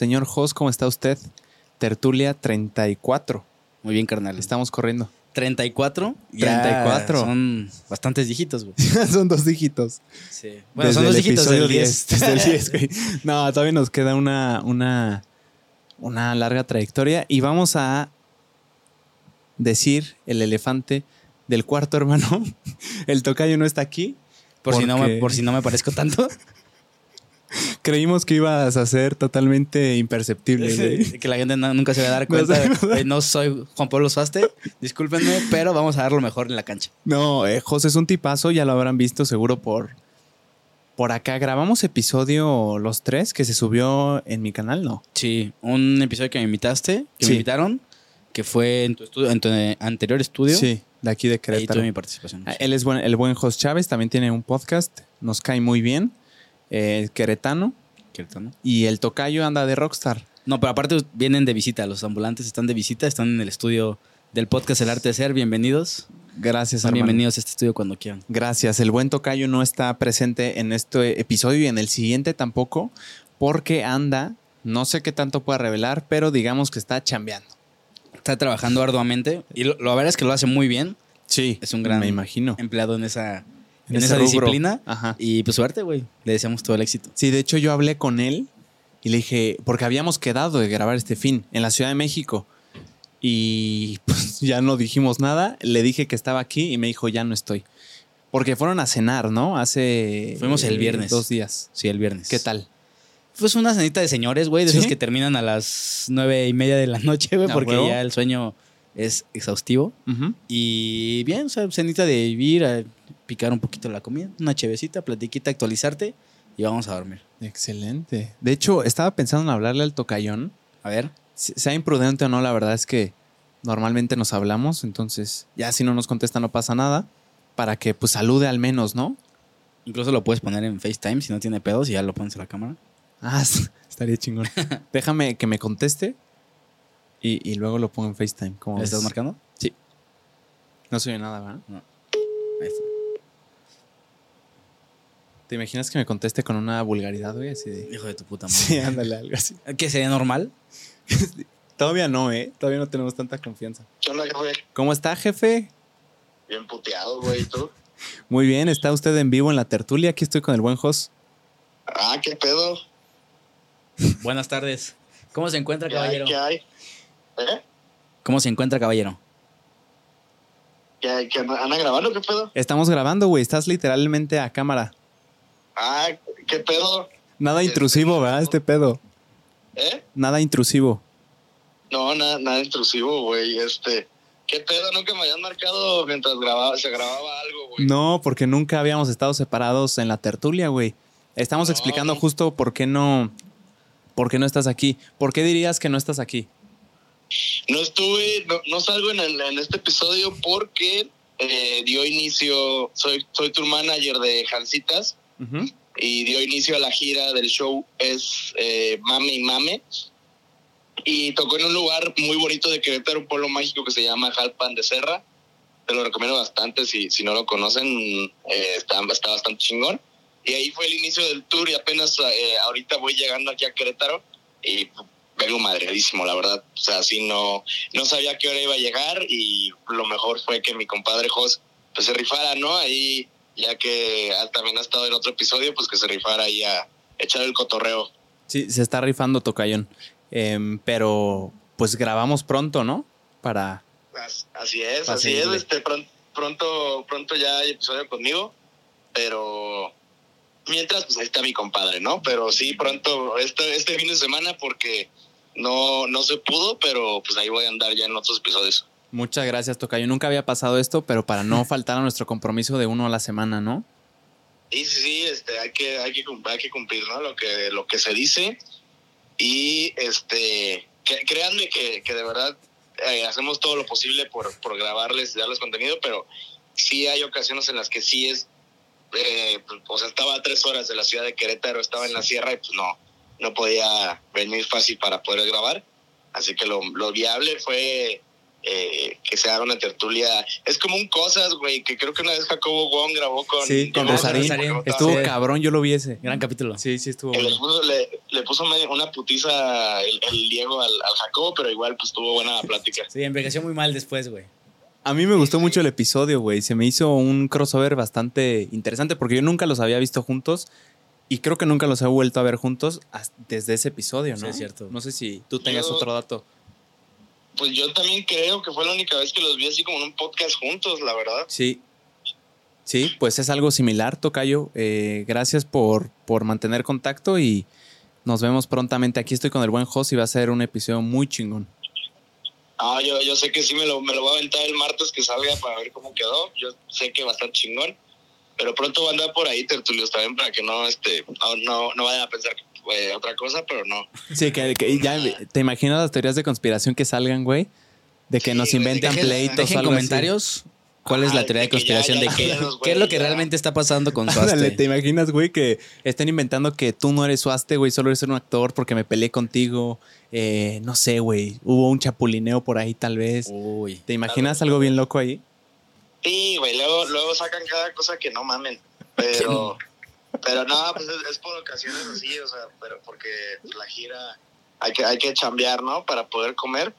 Señor Jos, ¿cómo está usted? Tertulia 34. Muy bien, carnal. Estamos corriendo. 34. 34. Son bastantes dígitos, güey. son dos dígitos. Sí. Bueno, son dos dígitos del 10. Desde el 10, güey. No, todavía nos queda una, una, una larga trayectoria y vamos a decir el elefante del cuarto hermano. El tocayo no está aquí. Por, si no me, por si no me parezco tanto. Creímos que ibas a ser totalmente imperceptible, güey. que la gente no- nunca se va a dar No cuenta. dar- Eh, No soy Juan Pablo Suaste. Discúlpenme, pero vamos a dar lo mejor en la cancha. No, eh, José es un tipazo, ya lo habrán visto seguro por, por acá. Grabamos episodio los tres que se subió en mi canal, ¿no? Sí, un episodio que me invitaste, que Sí. me invitaron, que fue en tu, estudio, en tu anterior estudio. Sí, de aquí de Ahí Querétaro. tuve mi participación. Ah, Él es buen- el buen Jos Chávez, también tiene un podcast, nos cae muy bien, eh, queretano, Cierto, ¿no? y el tocayo anda de rockstar. No, pero aparte vienen de visita. Los ambulantes están de visita, están en el estudio del podcast El Arte de Ser. Bienvenidos. Gracias, hermano. bienvenidos a este estudio cuando quieran. Gracias. El buen tocayo no está presente en este episodio y en el siguiente tampoco, porque anda, no sé qué tanto pueda revelar, pero digamos que está chambeando. Está trabajando arduamente y lo, la verdad es que lo hace muy bien. Sí, Es un gran me imagino. empleado en esa, en esa rubro. disciplina. Ajá. Y pues suerte, güey. Le deseamos todo el éxito. Sí, de hecho yo hablé con él y le dije, porque habíamos quedado de grabar este fin en la Ciudad de México y pues ya no dijimos nada, le dije que estaba aquí y me dijo, ya no estoy. Porque fueron a cenar, ¿no? Hace... Fuimos el eh, viernes. Dos días. Sí, el viernes. ¿Qué tal? Pues una cenita de señores, güey, de esos que terminan a las nueve y media de la noche, güey, ¿A porque huevo? ya el sueño es exhaustivo. Ujú. Y bien, o sea, cenita de vivir, a picar un poquito la comida, una chevecita, platiquita, actualizarte y vamos a dormir. Excelente. De hecho, estaba pensando en hablarle al tocayón. A ver, Sea imprudente o no, la verdad es que normalmente nos hablamos, entonces ya si no nos contesta no pasa nada, para que pues salude al menos, ¿no? incluso lo puedes poner en FaceTime si no tiene pedos y ya lo pones a la cámara. Ah, estaría chingón. Déjame que me conteste y, y luego lo pongo en FaceTime. ¿Cómo ¿Le estás marcando? No se oye nada, ¿verdad? Ahí está. ¿Te imaginas que me conteste con una vulgaridad, güey? Así de... Hijo de tu puta madre. Sí, ándale, algo así. ¿Qué sería normal? Todavía no, ¿eh? Todavía no tenemos tanta confianza. ¿Qué onda, jefe? ¿Cómo está, jefe? Bien puteado, güey, ¿y tú? Muy bien, está usted en vivo en la tertulia. Aquí estoy con el buen Jos. Ah, ¿qué pedo? Buenas tardes. ¿Cómo se encuentra, ¿Qué hay? caballero? ¿Qué hay? ¿Eh? ¿Cómo se encuentra, caballero? ¿Qué hay? ¿Qué anda- ¿Andan grabando? ¿Qué pedo? Estamos grabando, güey. Estás literalmente a cámara. Ah, ¿qué pedo? Nada intrusivo, ¿verdad? Este pedo. ¿Eh? Nada intrusivo. No, nada, nada intrusivo, güey. Este, ¿qué pedo? Nunca me habían marcado mientras grababa, se grababa algo, güey. No, porque nunca habíamos estado separados en la tertulia, güey. Estamos No. explicando justo por qué no, por qué no estás aquí. ¿Por qué dirías que no estás aquí? No estuve, no, no salgo en, el- en este episodio porque eh, dio inicio, soy, soy tour manager de Jancitas Y dio inicio a la gira del show es eh, Mame y Mame y tocó en un lugar muy bonito de Querétaro, un pueblo mágico que se llama Jalpan de Serra. Te lo recomiendo bastante si, si no lo conocen, eh, está, está bastante chingón. Y ahí fue el inicio del tour y apenas eh, ahorita voy llegando aquí a Querétaro y vengo madreadísimo, la verdad. O sea, sí no, no sabía qué hora iba a llegar y lo mejor fue que mi compadre Jos pues se rifara, ¿no? Ahí, ya que también ha estado en otro episodio, pues que se rifara ahí a echar el cotorreo. Sí, se está rifando Tocayón. Em, pero pues grabamos pronto, ¿no? Para. As- Así es, así es. Este, pron- pronto, pronto ya hay episodio conmigo, pero mientras, pues ahí está mi compadre, ¿no? Pero sí, pronto, este, este fin de semana, porque no, no se pudo, pero pues ahí voy a andar ya en otros episodios. Muchas gracias, Tocayo. Nunca había pasado esto, pero para no faltar a nuestro compromiso de uno a la semana, ¿no? Y sí, sí, este, hay que, hay que, cum- hay que cumplir, ¿no? Lo que, lo que se dice. Y este, que- créanme que, que de verdad eh, hacemos todo lo posible por, por grabarles y darles contenido, pero sí hay ocasiones en las que sí es, eh, pues, o sea, estaba a tres horas de la ciudad de Querétaro, estaba en la sierra y pues no, no podía venir fácil para poder grabar. Así que lo, lo viable fue eh, que se haga una tertulia. Es como un cosas, güey, que creo que una vez Jacobo Wong grabó con, Sí, con con Rosarín. Rosarín. Estuvo Sí. cabrón, yo lo vi ese. Gran capítulo. Sí, sí, estuvo que le bueno. puso, le, le puso medio- una putiza el, el Diego al, al Jacobo, pero igual pues tuvo buena plática. Sí, envejeció muy mal después, güey. A mí me gustó mucho el episodio, güey. Se me hizo un crossover bastante interesante porque yo nunca los había visto juntos y creo que nunca los he vuelto a ver juntos desde ese episodio, ¿no? Sí, es cierto. No sé si tú tengas Yo- otro dato. Pues yo también creo que fue la única vez que los vi así como en un podcast juntos, la verdad. Sí. Sí, pues es algo similar, Tocayo. Eh, gracias por, por mantener contacto y nos vemos prontamente. Aquí estoy con el buen Jos y va a ser un episodio muy chingón. Ah, yo, yo sé que sí me lo, me lo voy a aventar el martes que salga para ver cómo quedó. Yo sé que va a estar chingón. Pero pronto va a andar por ahí, Tertulios, también para que no, este, no, no, no vayan a pensar eh, otra cosa, pero no. Sí, que, que ya te imaginas las teorías de conspiración que salgan, güey. De que Sí, nos inventan dejen- pleitos o Dejen algo así. comentarios cuál es la teoría de de que ya- conspiración ya de qué, qué es lo que ya. realmente está pasando con Suaste. ¿te imaginas, güey, que estén inventando que tú no eres Suaste, güey, solo eres un actor porque me peleé contigo? Eh, no sé, güey, hubo un chapulineo por ahí tal vez. Uy. ¿Te imaginas algo bien loco ahí? Sí, güey, luego, luego sacan cada cosa que no mamen. Pero, pero no, pues es, es por ocasiones así, o sea, pero porque la gira hay que, hay que chambear, ¿no? Para poder comer.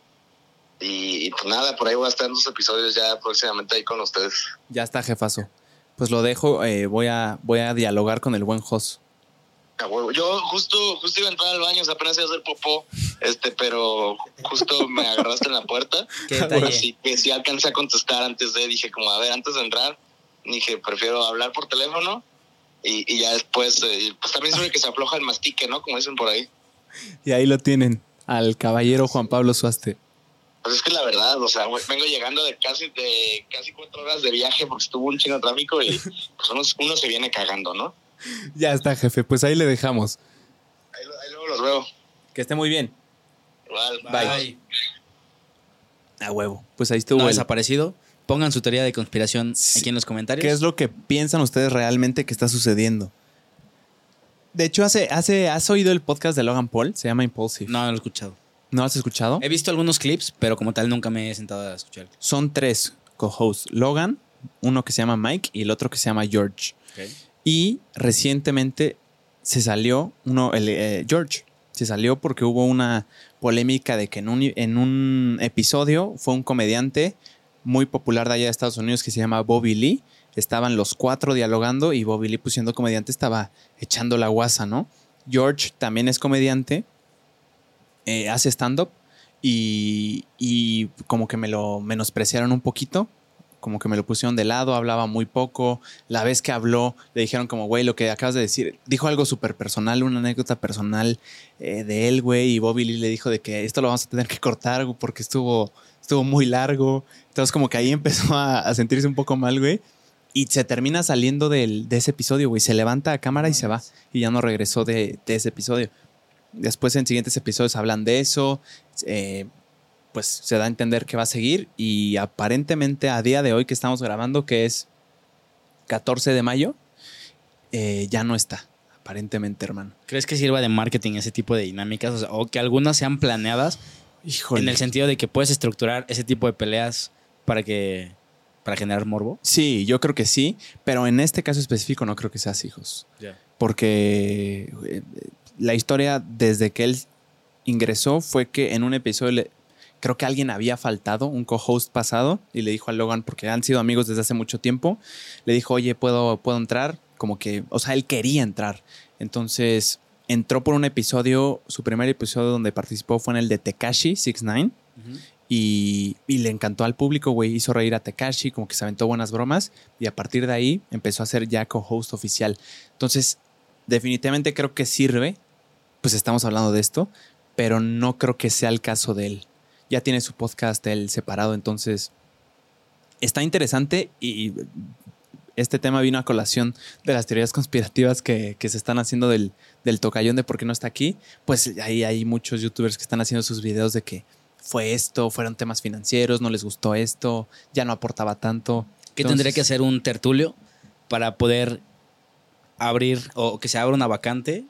Y, y pues nada, por ahí voy a estar en los episodios ya próximamente ahí con ustedes. Ya está, jefazo. Pues lo dejo, eh, voy, a, voy a dialogar con el buen Jos. Yo justo, justo iba a entrar al baño, o sea, apenas iba a hacer popó, este, pero justo me agarraste en la puerta. Así que sí alcancé a contestar antes de, dije como, a ver, antes de entrar, dije, prefiero hablar por teléfono y, y ya después, eh, pues también sobre que se afloja el mastique, ¿no? Como dicen por ahí. Y ahí lo tienen, al caballero Juan Pablo Suaste. Pues es que la verdad, o sea, vengo llegando de casi de casi cuatro horas de viaje porque estuvo un chingo de tráfico y pues uno, uno se viene cagando, ¿no? Ya está, jefe, pues ahí le dejamos. Ahí, ahí luego los veo. Que esté muy bien. Igual, Bye. A huevo. Pues ahí estuvo. No el- desaparecido. Pongan su teoría de conspiración aquí en los comentarios. ¿Qué es lo que piensan ustedes realmente que está sucediendo? De hecho, hace, hace, ¿has oído el podcast de Logan Paul? Se llama Impulsive. No, no lo he escuchado. ¿No lo has escuchado? He visto algunos clips, pero como tal nunca me he sentado a escuchar. Son tres co-hosts. Logan, uno que se llama Mike y el otro que se llama George. Y recientemente se salió uno, el, eh, George, se salió porque hubo una polémica de que en un, en un episodio fue un comediante muy popular de allá de Estados Unidos que se llama Bobby Lee. Estaban los cuatro dialogando y Bobby Lee, pues siendo comediante, estaba echando la guasa, ¿no? George también es comediante, eh, hace stand-up y, y como que me lo menospreciaron un poquito, como que me lo pusieron de lado, hablaba muy poco. La vez que habló, le dijeron como, güey, lo que acabas de decir, dijo algo súper personal, una anécdota personal eh, de él, güey, y Bobby Lee le dijo de que esto lo vamos a tener que cortar porque estuvo, estuvo muy largo. Entonces como que ahí empezó a, a sentirse un poco mal, güey. Y se termina saliendo del, de ese episodio, güey. Se levanta a cámara y se va. Y ya no regresó de, de ese episodio. Después en siguientes episodios hablan de eso. eh, pues se da a entender que va a seguir. Y aparentemente a día de hoy que estamos grabando, que es 14 de mayo, eh, ya no está. Aparentemente, hermano. ¿Crees que sirva de marketing ese tipo de dinámicas? O, sea, o que algunas sean planeadas Híjole. en el sentido de que puedes estructurar ese tipo de peleas para que para generar morbo. Sí, yo creo que sí. Pero en este caso específico no creo que sea así, hijos. porque eh, la historia desde que él ingresó fue que en un episodio le- creo que alguien había faltado, un co-host pasado, y le dijo a Logan, porque han sido amigos desde hace mucho tiempo, le dijo, oye, ¿puedo, puedo entrar? Como que, o sea, él quería entrar. Entonces entró por un episodio, su primer episodio donde participó fue en el de Tekashi 69. Y, y le encantó al público, güey. Hizo reír a Tekashi, como que se aventó buenas bromas. Y a partir de ahí empezó a ser ya co-host oficial. Entonces, definitivamente creo que sirve. Pues estamos hablando de esto. Pero no creo que sea el caso de él. Ya tiene su podcast él separado. Entonces, está interesante. Y este tema vino a colación de las teorías conspirativas que, que se están haciendo del, del tocayón de por qué no está aquí. Pues ahí hay muchos youtubers que están haciendo sus videos de que fue esto, fueron temas financieros, no les gustó esto, ya no aportaba tanto. ¿Qué Entonces, tendría que hacer un tertulio para poder abrir o que se abra una vacante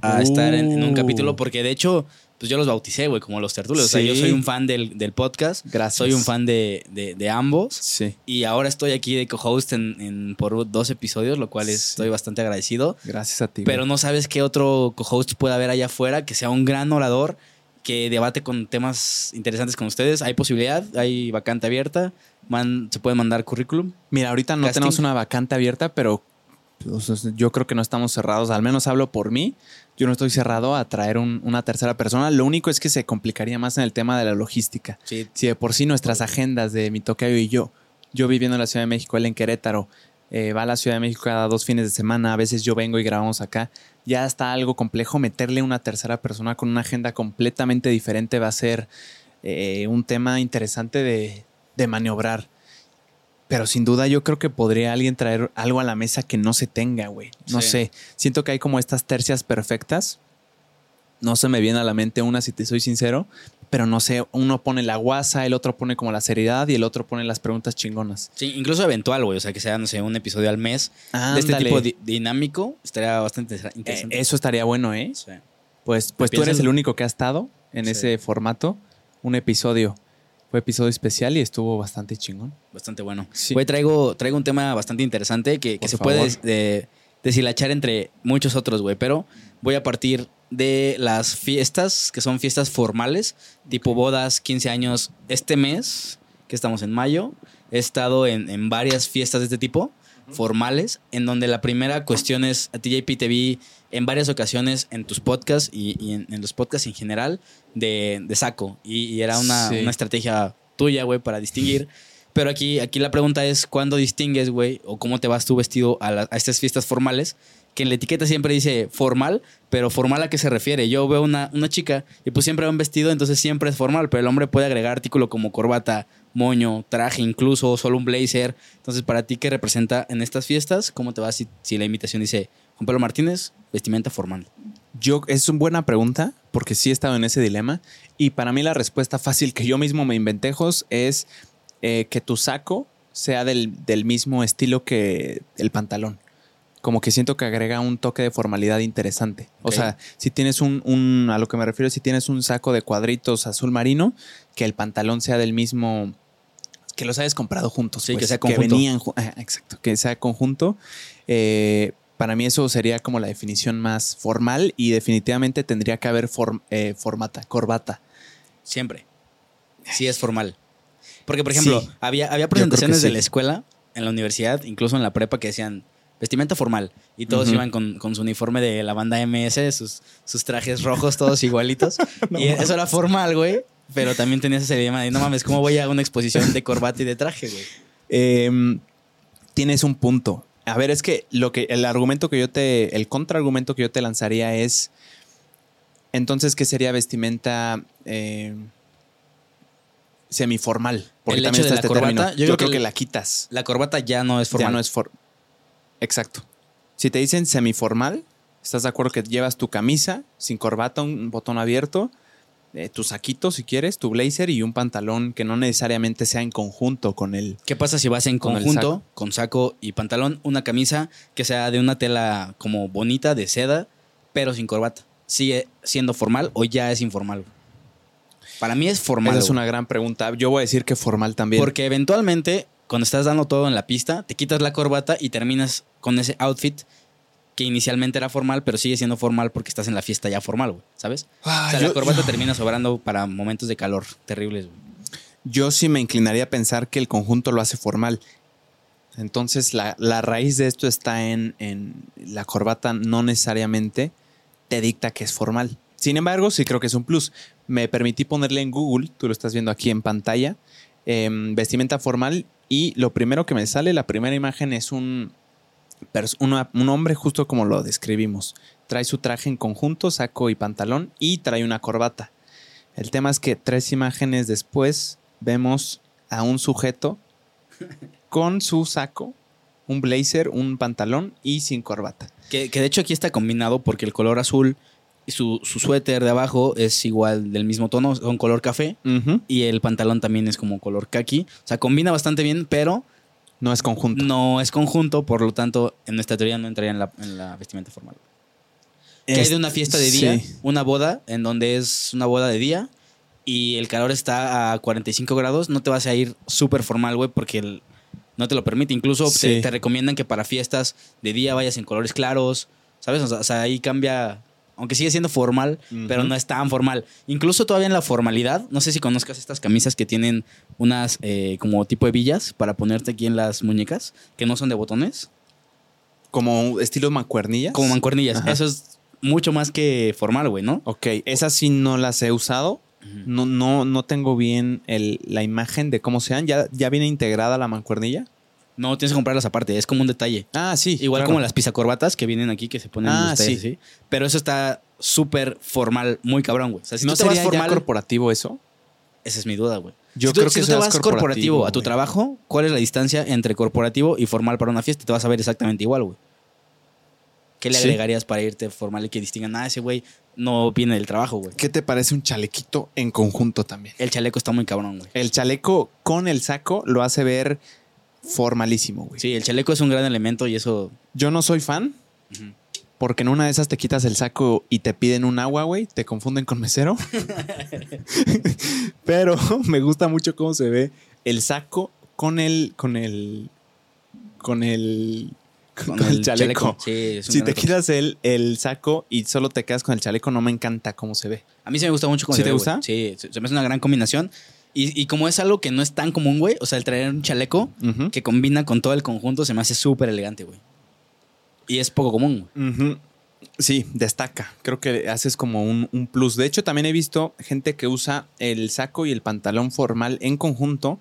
a estar en, en un Uh. capítulo porque de hecho, pues yo los bauticé, güey, como los tertulios. O sea, yo soy un fan del, del podcast. Gracias. Soy un fan de, de- de ambos. Sí. Y ahora estoy aquí de co-host en, en- por dos episodios, lo cual Sí. estoy bastante agradecido. Gracias a ti. Pero güey. no sabes qué otro co-host puede haber allá afuera que sea un gran orador, que debate con temas interesantes con ustedes. Hay posibilidad, hay vacante abierta. Man- se puede mandar currículum. Mira, ahorita no Casting. tenemos una vacante abierta, pero o sea, yo creo que no estamos cerrados. Al menos hablo por mí. Yo no estoy cerrado a traer un- una tercera persona. Lo único es que se complicaría más en el tema de la logística. Sí, Si de por sí nuestras agendas de mi tocayo y yo, yo viviendo en la Ciudad de México, él en Querétaro, eh, va a la Ciudad de México cada dos fines de semana, a veces yo vengo y grabamos acá, ya está algo complejo. Meterle una tercera persona con una agenda completamente diferente va a ser eh, un tema interesante de, de maniobrar. Pero sin duda yo creo que podría alguien traer algo a la mesa que no se tenga, güey. No Sí. sé, siento que hay como estas tercias perfectas. No se me viene a la mente una, si te soy sincero, pero no sé, uno pone la guasa, el otro pone como la seriedad y el otro pone las preguntas chingonas. Sí, incluso eventual, güey. O sea, que sea, no sé, un episodio al mes de este tipo di- dinámico. Estaría bastante inter- Eh, interesante. eso estaría bueno, ¿eh? Sí. Pues, pues tú eres el único que ha estado en Sí. ese formato. Un episodio. Fue episodio especial y estuvo bastante chingón. Bastante bueno. Sí. Güey, traigo, traigo un tema bastante interesante que, se favor. puede des- de- deshilachar entre muchos otros, güey. Pero voy a partir de las fiestas, que son fiestas formales, tipo bodas, 15 años. Este mes, que estamos en mayo, he estado en, en varias fiestas de este tipo, formales, en donde la primera cuestión es, a ti JP te vi en varias ocasiones en tus podcasts y, y en, en los podcasts en general de, de saco. Y, y era una, Sí. una estrategia tuya, güey, para distinguir. Pero aquí, aquí la pregunta es, ¿cuándo distingues, güey, o cómo te vas tú vestido a, la- a estas fiestas formales? Que en la etiqueta siempre dice formal, pero formal a qué se refiere. Yo veo una, una chica y pues siempre va un vestido, entonces siempre es formal, pero el hombre puede agregar artículo como corbata, moño, traje incluso, solo un blazer. Entonces, para ti, ¿qué representa en estas fiestas? ¿Cómo te vas si, si la invitación dice Juan Pablo Martínez, vestimenta formal? Yo, es una buena pregunta, porque sí he estado en ese dilema. Y para mí la respuesta fácil que yo mismo me inventé, Jos, es eh, que tu saco sea del, del mismo estilo que el pantalón. Como que siento que agrega un toque de formalidad interesante. O sea, si tienes un, un- a lo que me refiero, si tienes un saco de cuadritos azul marino, que el pantalón sea del mismo, que los hayas comprado juntos. Sí, pues, que sea conjunto. venían ju- ah, exacto, que sea conjunto. Eh, para mí eso sería como la definición más formal y definitivamente tendría que haber form- eh, formata, corbata. Siempre. Sí es formal. Porque, por ejemplo, Sí. había, había presentaciones de sí. la escuela, en la universidad, incluso en la prepa, que decían vestimenta formal. Y todos iban con, con su uniforme de la banda MS, sus, sus trajes rojos, todos igualitos. No y mames. eso era formal, güey. Pero también tenías ese dilema de, no mames, ¿cómo voy a una exposición de corbata y de traje, güey? Em, tienes un punto. A ver, es que lo que el argumento que yo te, el contraargumento que yo te lanzaría es, entonces, ¿qué sería vestimenta eh, semiformal? Porque El también hecho está de este la corbata, término. yo Yo, creo que creo que el- la quitas. La corbata ya no es formal. Ya no es for Exacto. Si te dicen semiformal, ¿estás de acuerdo que llevas tu camisa sin corbata, un botón abierto, eh, tu saquito si quieres, tu blazer y un pantalón que no necesariamente sea en conjunto con el... ¿Qué pasa si vas en Con conjunto, saco. con saco y pantalón, una camisa que sea de una tela como bonita, de seda, pero sin corbata? ¿Sigue siendo formal o ya es informal? Para mí es formal. Esa es una gran pregunta. Yo voy a decir que formal también. Porque eventualmente, cuando estás dando todo en la pista, te quitas la corbata y terminas con ese outfit que inicialmente era formal, pero sigue siendo formal porque estás en la fiesta ya formal, güey, ¿sabes? Ah, o sea, yo, la corbata termina sobrando para momentos de calor terribles, güey. yo sí me inclinaría a pensar que el conjunto lo hace formal. Entonces la, la raíz de esto está en, en la corbata no necesariamente te dicta que es formal. Sin embargo, sí creo que es un plus. Me permití ponerle en Google, tú lo estás viendo aquí en pantalla, em, vestimenta formal y lo primero que me sale, la primera imagen es un, una- un hombre justo como lo describimos. Trae su traje en conjunto, saco y pantalón y trae una corbata. El tema es que tres imágenes después vemos a un sujeto con su saco, un blazer, un pantalón y sin corbata. Que, que de hecho aquí está combinado porque el color azul y su, su suéter de abajo es igual del mismo tono, son color café. Y el pantalón también es como color kaki. O sea, combina bastante bien, pero No es conjunto. no es conjunto, por lo tanto, en nuestra teoría no entraría en la, en la vestimenta formal. Que hay Es- de una fiesta de día, sí. una boda, en donde es una boda de día y el calor está a 45 grados, no te vas a ir súper formal, güey, porque el- no te lo permite. Incluso Sí. te, te recomiendan que para fiestas de día vayas en colores claros, ¿sabes? O sea, ahí cambia, aunque sigue siendo formal, pero no es tan formal. Incluso todavía en la formalidad, no sé si conozcas estas camisas que tienen unas eh, como tipo hebillas para ponerte aquí en las muñecas, que no son de botones. Como estilo mancuernillas. Como mancuernillas. Ajá. Eso es mucho más que formal, güey, ¿no? Ok, esas sí no las he usado. No, no, no tengo bien el- la imagen de cómo sean. ¿Ya, ¿Ya viene integrada la mancuernilla? No, tienes que comprarlas aparte, es como un detalle. Ah, sí. Igual claro. como las pizacorbatas que vienen aquí que se ponen Ah, ustedes, sí. sí. Pero eso está súper formal, muy cabrón, güey. O sea, si ¿No tú te vas ya formal, corporativo eso? esa es mi duda, güey. Yo si tú, creo si que tú te vas es corporativo, corporativo, a tu güey. trabajo, ¿cuál es la distancia entre corporativo y formal para una fiesta? Te vas a ver exactamente igual, güey. ¿Qué le Sí. agregarías para irte formal y que distingan, ah, ese güey no viene del trabajo, güey? ¿Qué te parece un chalequito en conjunto también? El chaleco está muy cabrón, güey. El chaleco con el saco lo hace ver formalísimo, güey. Sí, el chaleco es un gran elemento y eso... Yo no soy fan porque en una de esas te quitas el saco y te piden un agua, güey. Te confunden con mesero. Pero me gusta mucho cómo se ve el saco con el. con el. con el. con, el, chaleco. Sí, es un Si te quitas el, el saco y solo te quedas con el chaleco, no me encanta cómo se ve. A mí sí me gusta mucho cómo ¿Sí se te ve, gusta? Sí, se se me hace una gran combinación. Y, y como es algo que no es tan común, güey, o sea, el traer un chaleco que combina con todo el conjunto se me hace súper elegante, güey. Y es poco común, güey. Sí, destaca. Creo que haces como un, un plus. De hecho, también he visto gente que usa el saco y el pantalón formal en conjunto,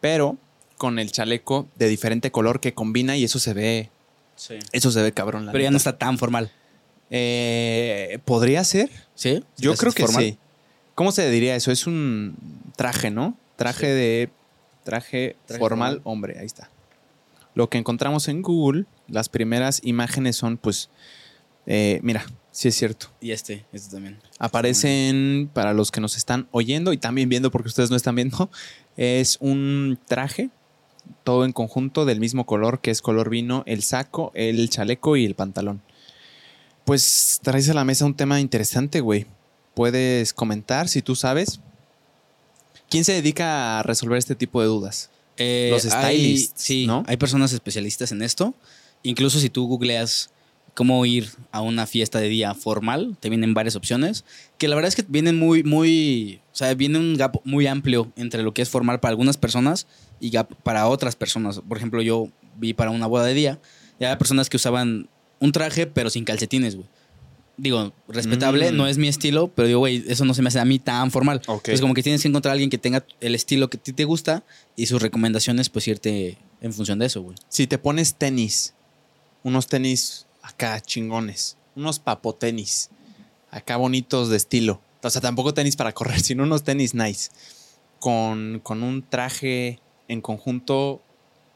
pero con el chaleco de diferente color que combina y eso se ve, eso se ve cabrón. la Pero ya no está tan formal. Eh, ¿Podría ser? ¿Sí? Yo ¿Te creo que formal? sí. ¿Cómo se diría eso? Es un traje, ¿no? Traje Sí. de. Traje, Traje formal, formal. hombre, ahí está. Lo que encontramos en Google, las primeras imágenes son, pues. eh, mira, sí es cierto. Y este, este también. Aparecen, para los que nos están oyendo y también viendo, porque ustedes no están viendo, es un traje, todo en conjunto, del mismo color, que es color vino, el saco, el chaleco y el pantalón. Pues traes a la mesa un tema interesante, güey. Puedes comentar si tú sabes. ¿Quién se dedica a resolver este tipo de dudas? Eh, Los hay- stylists, sí, ¿no? hay personas especialistas en esto. Incluso si tú googleas cómo ir a una fiesta de día formal, te vienen varias opciones. Que la verdad es que vienen muy, muy. O sea, viene un gap muy amplio entre lo que es formal para algunas personas y gap para otras personas. Por ejemplo, yo vi para una boda de día y había personas que usaban un traje, pero sin calcetines, güey. Digo, respetable, Mm. no es mi estilo, pero digo, güey, eso no se me hace a mí tan formal. Ok. Es como que tienes que encontrar a alguien que tenga el estilo que a ti te gusta y sus recomendaciones, pues irte en función de eso, güey. Si te pones tenis, unos tenis acá chingones, unos papotenis, acá bonitos de estilo. O sea, tampoco tenis para correr, sino unos tenis nice. Con, con un traje en conjunto,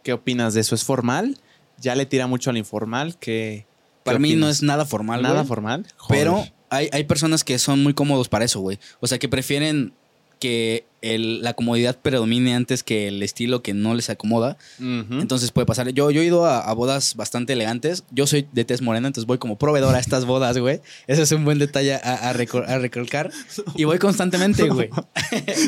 ¿qué opinas de eso? ¿Es formal? ¿Ya le tira mucho al informal? ¿Qué, qué Para mí no es nada formal, nada güey, formal. Pero hay, hay personas que son muy cómodos para eso, güey. O sea, que prefieren que el- la comodidad predomine antes que el estilo que no les acomoda. Entonces puede pasar. Yo, yo he ido a, a bodas bastante elegantes. Yo soy de tez morena, entonces voy como proveedor a estas bodas, güey. Ese es un buen detalle a, a recol- a recalcar. Y voy constantemente, güey.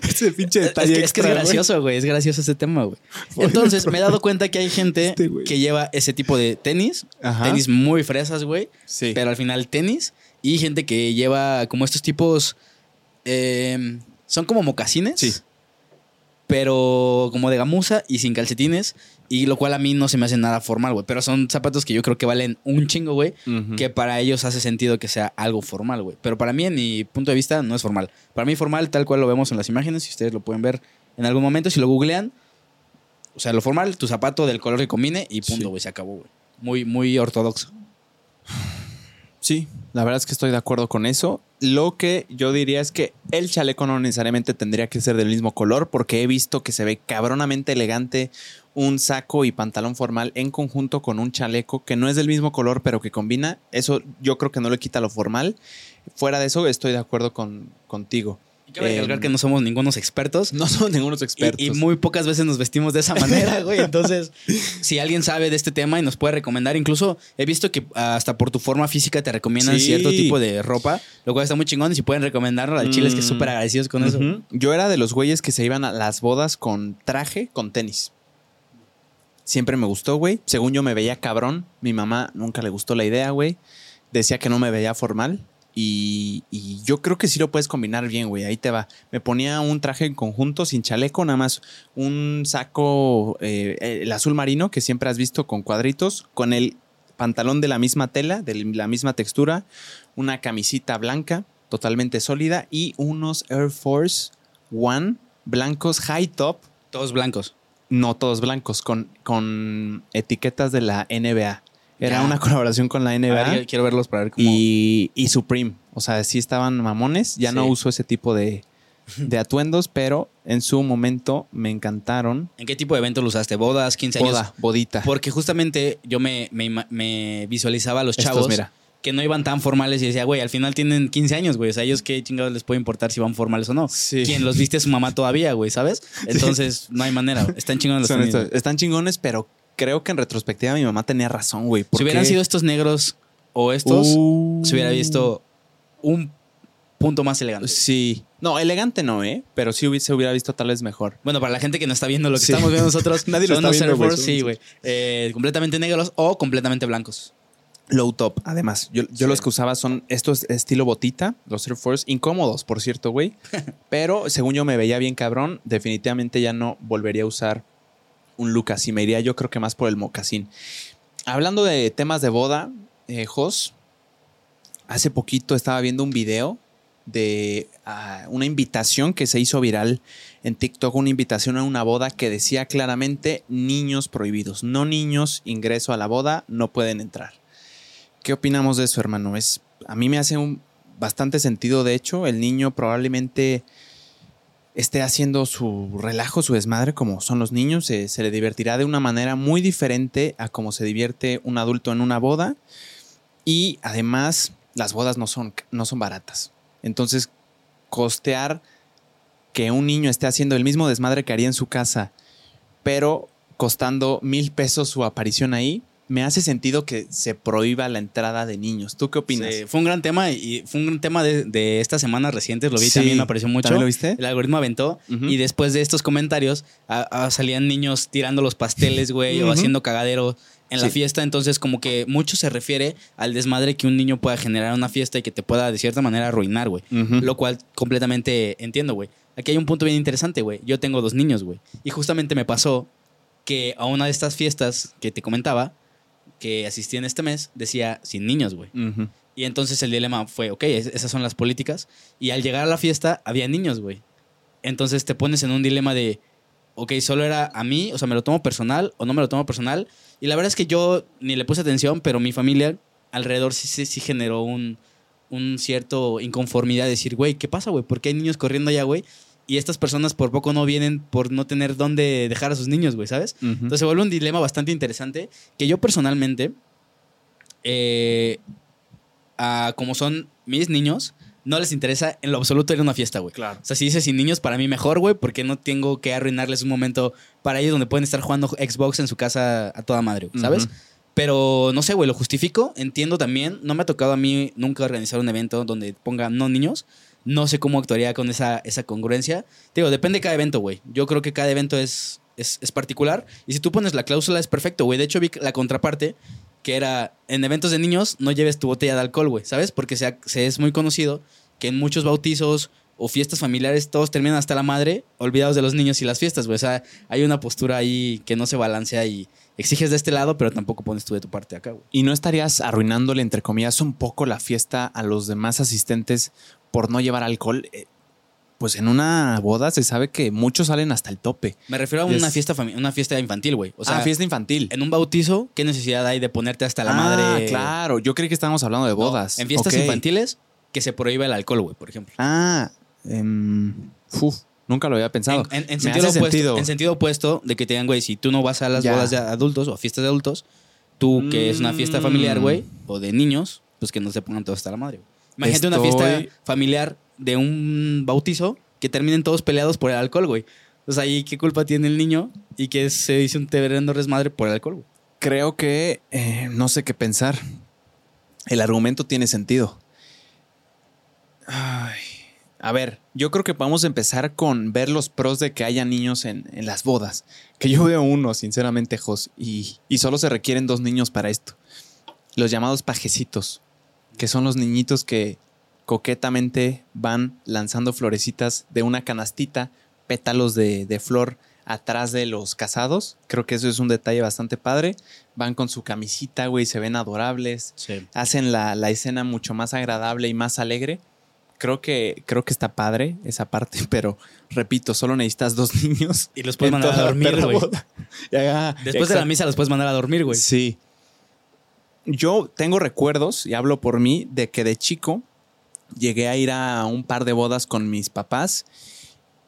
Ese pinche Es detalle que, es que es extra, güey. gracioso, güey. Es gracioso ese tema, güey. Entonces, me he dado cuenta que hay gente Este, que lleva ese tipo de tenis. Ajá. Tenis muy fresas, güey. Sí. Pero al final tenis. Y gente que lleva como estos tipos... eh, son como mocasines. Sí. Pero como de gamuza y sin calcetines. Y lo cual a mí no se me hace nada formal, güey. Pero son zapatos que yo creo que valen un chingo, güey. Que para ellos hace sentido que sea algo formal, güey. Pero para mí, en mi punto de vista, no es formal. Para mí, formal, tal cual lo vemos en las imágenes, si ustedes lo pueden ver en algún momento, si lo googlean. O sea, lo formal, tu zapato del color que combine y punto, güey, se acabó, güey. Muy, muy ortodoxo. Sí, la verdad es que estoy de acuerdo con eso. Lo que yo diría es que el chaleco no necesariamente tendría que ser del mismo color, porque he visto que se ve cabronamente elegante un saco y pantalón formal en conjunto con un chaleco que no es del mismo color, pero que combina. Eso yo creo que no le quita lo formal. Fuera de eso, estoy de acuerdo con, contigo. Cabe Eh, recalcar que no somos ningunos expertos. No son ningunos expertos. Y, y muy pocas veces nos vestimos de esa manera, güey. Entonces, si alguien sabe de este tema y nos puede recomendar, incluso he visto que hasta por tu forma física te recomiendan Sí. cierto tipo de ropa, lo cual está muy chingón. Y si pueden recomendarlo al chile, es que Mm. súper agradecidos con eso. Yo era de los güeyes que se iban a las bodas con traje, con tenis. Siempre me gustó, güey. Según yo me veía cabrón. Mi mamá nunca le gustó la idea, güey. Decía que no me veía formal. Y, y yo creo que sí lo puedes combinar bien, güey. Ahí te va. Me ponía un traje en conjunto, sin chaleco, nada más un saco, eh, el azul marino que siempre has visto con cuadritos, con el pantalón de la misma tela, de la misma textura, una camisita blanca, totalmente sólida, y unos Air Force One blancos high top, Todos blancos. no todos blancos, con, con etiquetas de la NBA. Era una colaboración con la NBA. ver, quiero verlos para ver cómo. y, y Supreme. O sea, sí estaban mamones. Ya no uso ese tipo de, de atuendos, pero en su momento me encantaron. ¿En qué tipo de evento lo usaste? ¿Bodas, 15 años? Boda, bodita. Porque justamente yo me, me visualizaba a los Estos, chavos mira. que no iban tan formales y decía, güey, al final tienen 15 años, güey. O sea, ellos qué chingados les puede importar si van formales o no. Sí. Quien los viste es su mamá todavía, güey, ¿sabes? Entonces, no hay manera. Están chingones los. Están chingones, pero creo que en retrospectiva mi mamá tenía razón, güey. Si hubieran sido estos negros o estos, Uh. se hubiera visto un punto más elegante. Sí. No, elegante no, ¿eh? Pero sí se hubiera visto tal vez mejor. Bueno, para la gente que no está viendo lo que Sí. estamos viendo nosotros, Nadie lo está viendo, son- sí, güey. Eh, completamente negros o completamente blancos. Low top, además. Yo, yo Sí. los que usaba son estos estilo botita, los Air Force, incómodos, por cierto, güey. Pero según yo me veía bien cabrón, definitivamente ya no volvería a usar un look así. Me iría yo creo que más por el mocasín. Hablando de temas de boda, eh, Jos, hace poquito estaba viendo un video de ah, una invitación que se hizo viral en TikTok, una invitación a una boda que decía claramente niños prohibidos, no niños, ingreso a la boda, no pueden entrar. ¿Qué opinamos de eso, hermano? Es, a mí me hace un, bastante sentido, de hecho, el niño probablemente esté haciendo su relajo, su desmadre, como son los niños, se, se le divertirá de una manera muy diferente a como se divierte un adulto en una boda. Y además, las bodas no son, no son baratas. Entonces, costear que un niño esté haciendo el mismo desmadre que haría en su casa, pero costando mil pesos su aparición ahí, me hace sentido que se prohíba la entrada de niños. ¿Tú qué opinas? Sí, fue un gran tema y fue un gran tema de, de estas semanas recientes. Lo vi Sí. también, me pareció mucho. ¿También lo viste? El algoritmo aventó y después de estos comentarios a- a- salían niños tirando los pasteles, güey, o haciendo cagadero en la fiesta. Entonces, como que mucho se refiere al desmadre que un niño pueda generar en una fiesta y que te pueda de cierta manera arruinar, güey. Lo cual completamente entiendo, güey. Aquí hay un punto bien interesante, güey. Yo tengo dos niños, güey. Y justamente me pasó que a una de estas fiestas que te comentaba, que asistí en este mes, decía sin niños, güey. Y entonces el dilema fue, ok, es- esas son las políticas. Y al llegar a la fiesta había niños, güey. Entonces te pones en un dilema de, ok, solo era a mí, o sea, me lo tomo personal o no me lo tomo personal. Y la verdad es que yo ni le puse atención, pero mi familia alrededor sí, sí, sí generó un, un cierto inconformidad de decir, güey, ¿qué pasa, güey? ¿Por qué hay niños corriendo allá, güey? Y estas personas por poco no vienen por no tener dónde dejar a sus niños, güey, ¿sabes? Entonces se vuelve un dilema bastante interesante que yo personalmente, eh, a como son mis niños, no les interesa en lo absoluto ir a una fiesta, güey. Claro. O sea, si dices sin niños, para mí mejor, güey, porque no tengo que arruinarles un momento para ellos donde pueden estar jugando Xbox en su casa a toda madre, güey, ¿sabes? Pero no sé, güey, lo justifico, entiendo también. No me ha tocado a mí nunca organizar un evento donde ponga no niños. No sé cómo actuaría con esa, esa congruencia. Te digo, depende de cada evento, güey. Yo creo que cada evento es, es, es particular. Y si tú pones la cláusula es perfecto, güey. De hecho, vi la contraparte, que era en eventos de niños no lleves tu botella de alcohol, güey, ¿sabes? Porque se, es muy conocido que en muchos bautizos o fiestas familiares todos terminan hasta la madre olvidados de los niños y las fiestas, güey. O sea, hay una postura ahí que no se balancea y exiges de este lado, pero tampoco pones tú de tu parte acá, güey. ¿Y no estarías arruinándole, entre comillas, un poco la fiesta a los demás asistentes por no llevar alcohol? Eh, Pues en una boda se sabe que muchos salen hasta el tope. Me refiero a Es- una fiesta fami- una fiesta infantil, güey. O sea, ah, fiesta infantil. en un bautizo, ¿qué necesidad hay de ponerte hasta la Ah, madre? claro. Yo creí que estábamos hablando de No, bodas. en fiestas infantiles, que se prohíba el alcohol, güey, por ejemplo. Ah, uf, nunca lo había pensado. En, en- en Me sentido opuesto, sentido. en sentido opuesto de que te digan, güey, si tú no vas a las Ya. bodas de adultos o fiestas de adultos, tú que es una fiesta Mm. familiar, güey, o de niños, pues que no se pongan todos hasta la madre, güey. Imagínate una Estoy- fiesta familiar de un bautizo que terminen todos peleados por el alcohol, güey. O sea, ¿y qué culpa tiene el niño? Y que se dice un terreno resmadre por el alcohol, güey. Creo que eh, no sé qué pensar. El argumento tiene sentido. Ay. A ver, yo creo que podemos empezar con ver los pros de que haya niños en, en las bodas. Que yo veo uno, sinceramente, Jos, y, y solo se requieren dos niños para esto. Los llamados pajecitos, que son los niñitos que coquetamente van lanzando florecitas de una canastita, pétalos de, de flor atrás de los casados. Creo que eso es un detalle bastante padre. Van con su camisita, güey, se ven adorables. Sí. Hacen la, la escena mucho más agradable y más alegre. Creo que, creo que está padre esa parte, pero repito, solo necesitas dos niños. Y los puedes mandar a dormir, güey. Después de la misa los puedes mandar a dormir, güey. Sí. Yo tengo recuerdos, y hablo por mí, de que de chico llegué a ir a un par de bodas con mis papás.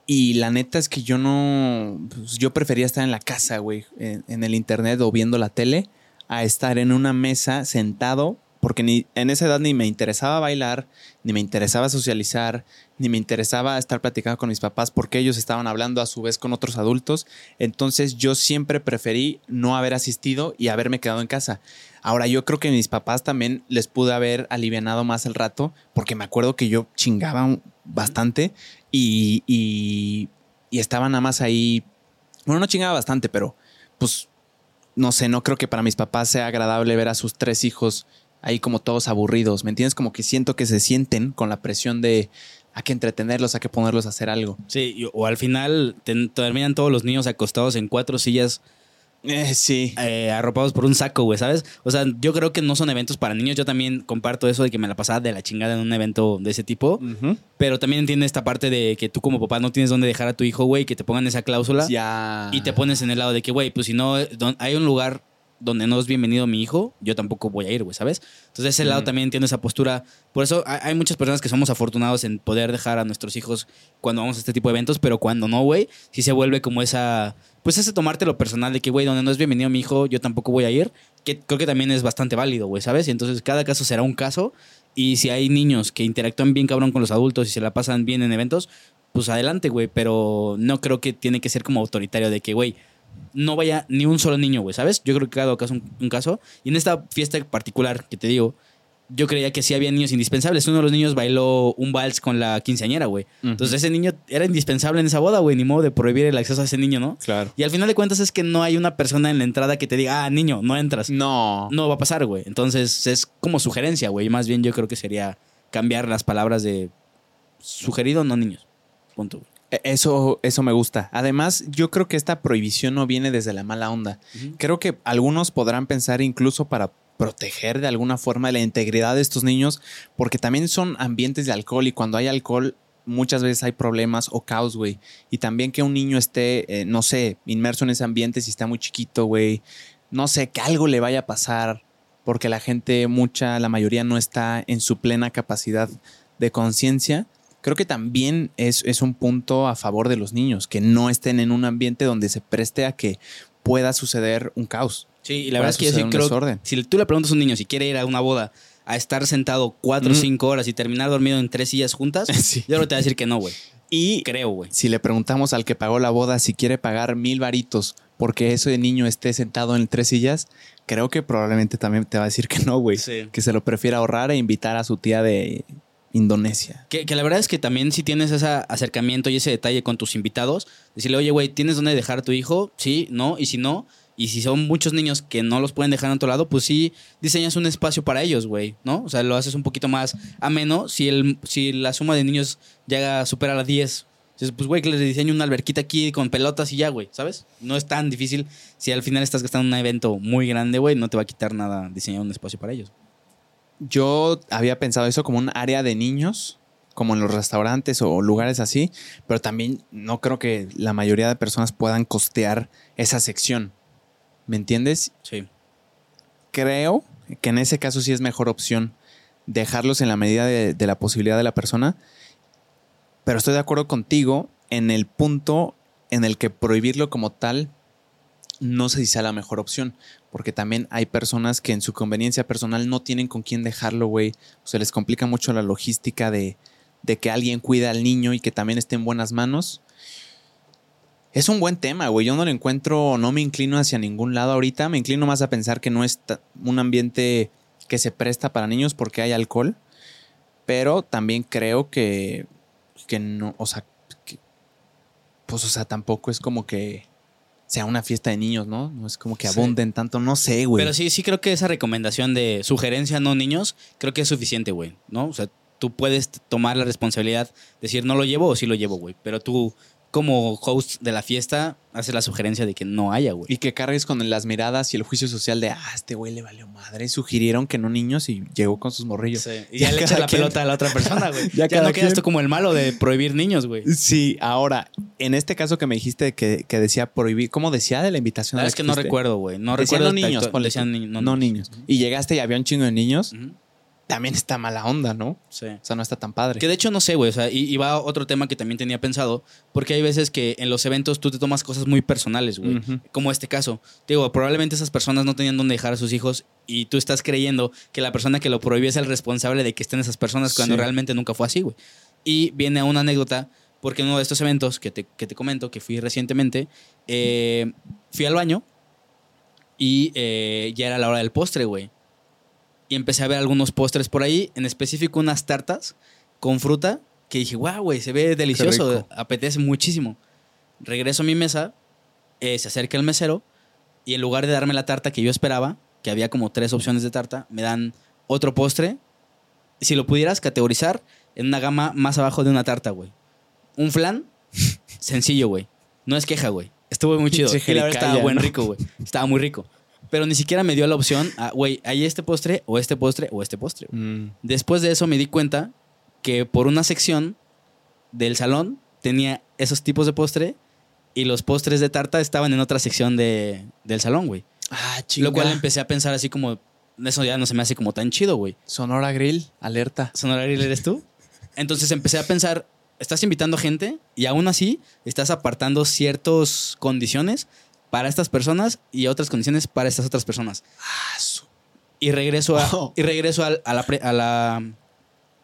Y la neta es que yo no. pues, yo prefería estar en la casa, güey, en, en el internet o viendo la tele, a estar en una mesa sentado, porque ni en esa edad ni me interesaba bailar, ni me interesaba socializar, ni me interesaba estar platicando con mis papás, porque ellos estaban hablando a su vez con otros adultos. Entonces yo siempre preferí no haber asistido y haberme quedado en casa. Ahora yo creo que mis papás también les pude haber alivianado más el rato, porque me acuerdo que yo chingaba bastante y, y, y estaba nada más ahí. Bueno, no chingaba bastante, pero pues no sé, no creo que para mis papás sea agradable ver a sus tres hijos ahí como todos aburridos. ¿Me entiendes? Como que siento que se sienten con la presión de hay que entretenerlos, hay que ponerlos a hacer algo. Sí, o al final ten- terminan todos los niños acostados en cuatro sillas Eh, sí. eh, arropados por un saco, güey, ¿sabes? O sea, yo creo que no son eventos para niños. Yo también comparto eso de que me la pasaba de la chingada en un evento de ese tipo. Pero también entiende esta parte de que tú como papá no tienes dónde dejar a tu hijo, güey, que te pongan esa cláusula. Ya. Y te pones en el lado de que, güey, pues si no, hay un lugar donde no es bienvenido mi hijo, yo tampoco voy a ir, güey, ¿sabes? Entonces, ese lado Mm. también entiendo esa postura. Por eso hay, hay muchas personas que somos afortunados en poder dejar a nuestros hijos cuando vamos a este tipo de eventos, pero cuando no, güey, sí se vuelve como esa, pues ese tomarte lo personal de que, güey, donde no es bienvenido mi hijo, yo tampoco voy a ir, que creo que también es bastante válido, güey, ¿sabes? Y entonces cada caso será un caso. Y si hay niños que interactúan bien cabrón con los adultos y se la pasan bien en eventos, pues adelante, güey. Pero no creo que tiene que ser como autoritario de que, güey, no vaya ni un solo niño, güey, ¿sabes? Yo creo que cada caso un, un caso. Y en esta fiesta particular que te digo, yo creía que sí había niños indispensables. Uno de los niños bailó un vals con la quinceañera, güey. Entonces ese niño era indispensable en esa boda, güey. Ni modo de prohibir el acceso a ese niño, ¿no? Claro. Y al final de cuentas es que no hay una persona en la entrada que te diga, ah, niño, no entras. No. No va a pasar, güey. Entonces es como sugerencia, güey. Más bien yo creo que sería cambiar las palabras de sugerido, no niños. Punto. güey. E- Eso, eso me gusta. Además, yo creo que esta prohibición no viene desde la mala onda. Creo que algunos podrán pensar incluso para proteger de alguna forma la integridad de estos niños, porque también son ambientes de alcohol y cuando hay alcohol muchas veces hay problemas o caos, güey. Y también que un niño esté, eh, no sé, inmerso en ese ambiente si está muy chiquito, güey. No sé, que algo le vaya a pasar, porque la gente, mucha, la mayoría no está en su plena capacidad de conciencia. Creo que también es, es un punto a favor de los niños, que no estén en un ambiente donde se preste a que pueda suceder un caos. Sí, y la verdad es que yo sí creo desorden. si tú le preguntas a un niño si quiere ir a una boda a estar sentado cuatro o Mm. cinco horas y terminar dormido en tres sillas juntas, Sí. yo creo que te va a decir que no, güey. Y Creo, güey. si le preguntamos al que pagó la boda si quiere pagar mil varitos porque ese niño esté sentado en tres sillas, creo que probablemente también te va a decir que no, güey. Sí. Que se lo prefiera ahorrar e invitar a su tía de Indonesia. Que, la verdad es que también si tienes ese acercamiento y ese detalle con tus invitados, decirle, oye, güey, ¿tienes dónde dejar a tu hijo? Sí, no, y si no, y si son muchos niños que no los pueden dejar en otro lado, pues sí diseñas un espacio para ellos, güey, ¿no? O sea, lo haces un poquito más ameno si, el, si la suma de niños llega a superar a 10. Dices, pues, güey, que les diseño una alberquita aquí con pelotas y ya, güey, ¿sabes? No es tan difícil. Si al final estás gastando un evento muy grande, güey, no te va a quitar nada diseñar un espacio para ellos. Yo había pensado eso como un área de niños, como en los restaurantes o lugares así, pero también no creo que la mayoría de personas puedan costear esa sección. ¿Me entiendes? Sí. creo que en ese caso sí es mejor opción dejarlos en la medida de, de la posibilidad de la persona. Pero estoy de acuerdo contigo en el punto en el que prohibirlo como tal no sé si sea la mejor opción. Porque también hay personas que en su conveniencia personal no tienen con quién dejarlo, güey. O se les complica mucho la logística de, de que alguien cuida al niño y que también esté en buenas manos. Es un buen tema, güey. Yo no lo encuentro, no me inclino hacia ningún lado ahorita. Me inclino más a pensar que no es un ambiente que se presta para niños porque hay alcohol. Pero también creo que, que no, o sea, pues, o sea, tampoco es como que sea una fiesta de niños, ¿no? No es como que abunden tanto, no sé, güey. Pero sí, sí creo que esa recomendación de sugerencia no niños, creo que es suficiente, güey, ¿no? O sea, tú puedes tomar la responsabilidad, decir no lo llevo o sí lo llevo, güey, pero tú como host de la fiesta, hace la sugerencia de que no haya, güey. Y que cargues con las miradas y el juicio social de, ah, este güey le valió madre. Sugirieron que no niños y llegó con sus morrillos. Y ya, le echa la pelota a la otra persona, güey. ya, no quedas tú como el malo de prohibir niños, güey. Sí, ahora, en este caso que me dijiste que, decía prohibir, ¿cómo decía de la invitación? es que, no recuerdo, güey. No recuerdo. No niños, no, niños. Y llegaste y había un chingo de niños también está mala onda, ¿no? Sí. O sea, no está tan padre. Que de hecho no sé, güey. O sea, y, va otro tema que también tenía pensado, porque hay veces que en los eventos tú te tomas cosas muy personales, güey. Como este caso. digo, probablemente esas personas no tenían dónde dejar a sus hijos y tú estás creyendo que la persona que lo prohibió es el responsable de que estén esas personas cuando realmente nunca fue así, güey. Y viene una anécdota, porque en uno de estos eventos que te, que te comento, que fui recientemente, eh, fui al baño y eh, ya era la hora del postre, güey y empecé a ver algunos postres por ahí, en específico unas tartas con fruta que dije, wow, güey, se ve delicioso, apetece muchísimo. Regreso a mi mesa, eh, se acerca el mesero y en lugar de darme la tarta que yo esperaba, que había como tres opciones de tarta, me dan otro postre. Si lo pudieras categorizar en una gama más abajo de una tarta, güey. Un flan, sencillo, güey. No es queja, güey. Estuvo muy chido. estaba buen rico, güey. Estaba muy rico pero ni siquiera me dio la opción, güey, hay este postre o este postre o este postre. Mm. Después de eso me di cuenta que por una sección del salón tenía esos tipos de postre y los postres de tarta estaban en otra sección de, del salón, güey. Ah, chido. Lo cual empecé a pensar así como, eso ya no se me hace como tan chido, güey. Sonora Grill, alerta. ¿Sonora Grill eres tú? Entonces empecé a pensar, estás invitando gente y aún así estás apartando ciertas condiciones para estas personas y otras condiciones para estas otras personas. Ah, y regreso a, y regreso a, la, a, la,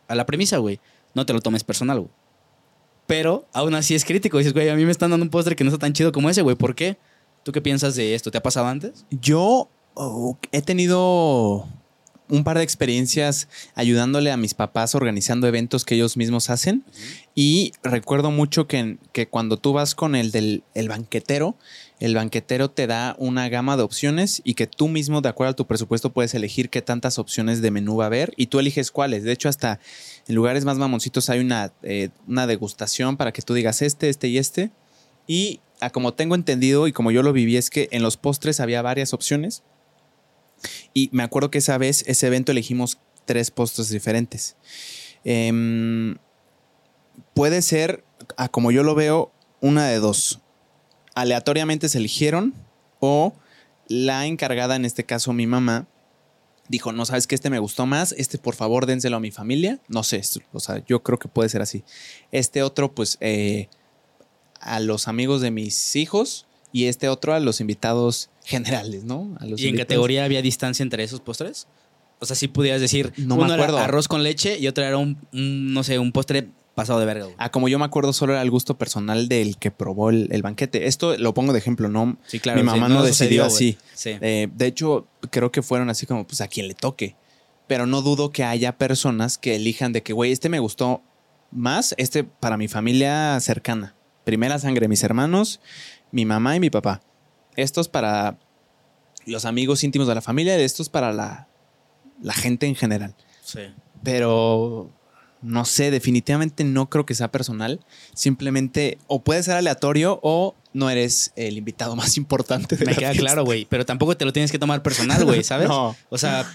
a la premisa, güey. No te lo tomes personal, güey. Pero aún así es crítico. Dices, güey, a mí me están dando un postre que no está tan chido como ese, güey. ¿Por qué? ¿Tú qué piensas de esto? ¿Te ha pasado antes? Yo oh, he tenido un par de experiencias ayudándole a mis papás organizando eventos que ellos mismos hacen. Y recuerdo mucho que, que, cuando tú vas con el del el banquetero, el banquetero te da una gama de opciones y que tú mismo, de acuerdo a tu presupuesto, puedes elegir qué tantas opciones de menú va a haber y tú eliges cuáles. De hecho, hasta en lugares más mamoncitos hay una, eh, una degustación para que tú digas este, este y este. Y a como tengo entendido y como yo lo viví, es que en los postres había varias opciones y me acuerdo que esa vez, ese evento, elegimos tres postres diferentes. Em, puede ser, a como yo lo veo, una de dos. Aleatoriamente se eligieron o la encargada, en este caso mi mamá, dijo, no sabes que este me gustó más, este por favor dénselo a mi familia. No sé, o sea, yo creo que puede ser así. Este otro, pues, eh, a los amigos de mis hijos y este otro a los invitados generales, ¿no? ¿Y en categoría había distancia entre esos postres? O sea, si pudieras decir, no uno me acuerdo. era arroz con leche y otro era un, no sé, un postre pasado de verga. Ah, como yo me acuerdo, solo era el gusto personal del que probó el, banquete. Esto lo pongo de ejemplo, ¿no? Sí, claro. Mi mamá no, decidió así. Eh, de hecho, creo que fueron así como, pues a quien le toque. Pero no dudo que haya personas que elijan de que, güey, este me gustó más, este para mi familia cercana. Primera sangre, mis hermanos, mi mamá y mi papá. Estos para los amigos íntimos de la familia y estos para la, la gente en general. Sí. Pero no sé, definitivamente no creo que sea personal. Simplemente o puede ser aleatorio o no eres el invitado más importante de Me queda claro, güey. Pero tampoco te lo tienes que tomar personal, güey, ¿sabes? no. O sea,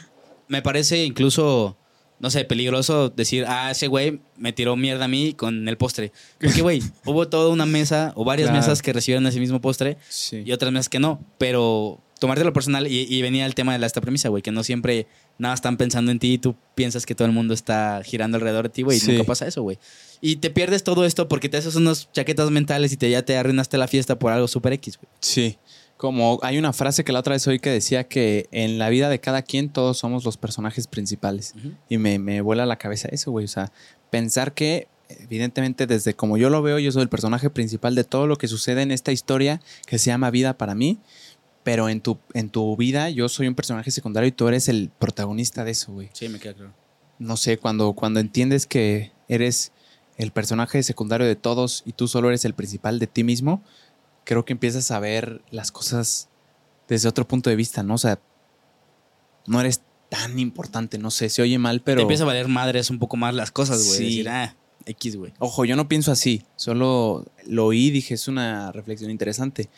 me parece incluso no sé, peligroso decir, ah, ese güey me tiró mierda a mí con el postre. Porque, güey, hubo toda una mesa o varias mesas que recibieron ese mismo postre y otras mesas que no. Pero tomarte lo personal y, venía el tema de la, esta premisa, güey, que no siempre nada están pensando en ti y tú piensas que todo el mundo está girando alrededor de ti, güey, y nunca pasa eso, güey. Y te pierdes todo esto porque te haces unas chaquetas mentales y te, ya te arruinaste la fiesta por algo súper X, güey. Sí. Como hay una frase que la otra vez oí que decía que en la vida de cada quien todos somos los personajes principales. Y me, me vuela la cabeza eso, güey. O sea, pensar que evidentemente desde como yo lo veo, yo soy el personaje principal de todo lo que sucede en esta historia que se llama vida para mí, pero en tu, en tu vida yo soy un personaje secundario y tú eres el protagonista de eso, güey. Sí, me queda claro. No sé, cuando, cuando entiendes que eres el personaje secundario de todos y tú solo eres el principal de ti mismo, creo que empiezas a ver las cosas desde otro punto de vista, ¿no? O sea, no eres tan importante, no sé, se oye mal, pero... Te empieza a valer madres un poco más las cosas, güey. Sí. Decir, ah, X, güey. Ojo, yo no pienso así, solo lo oí y dije, es una reflexión interesante.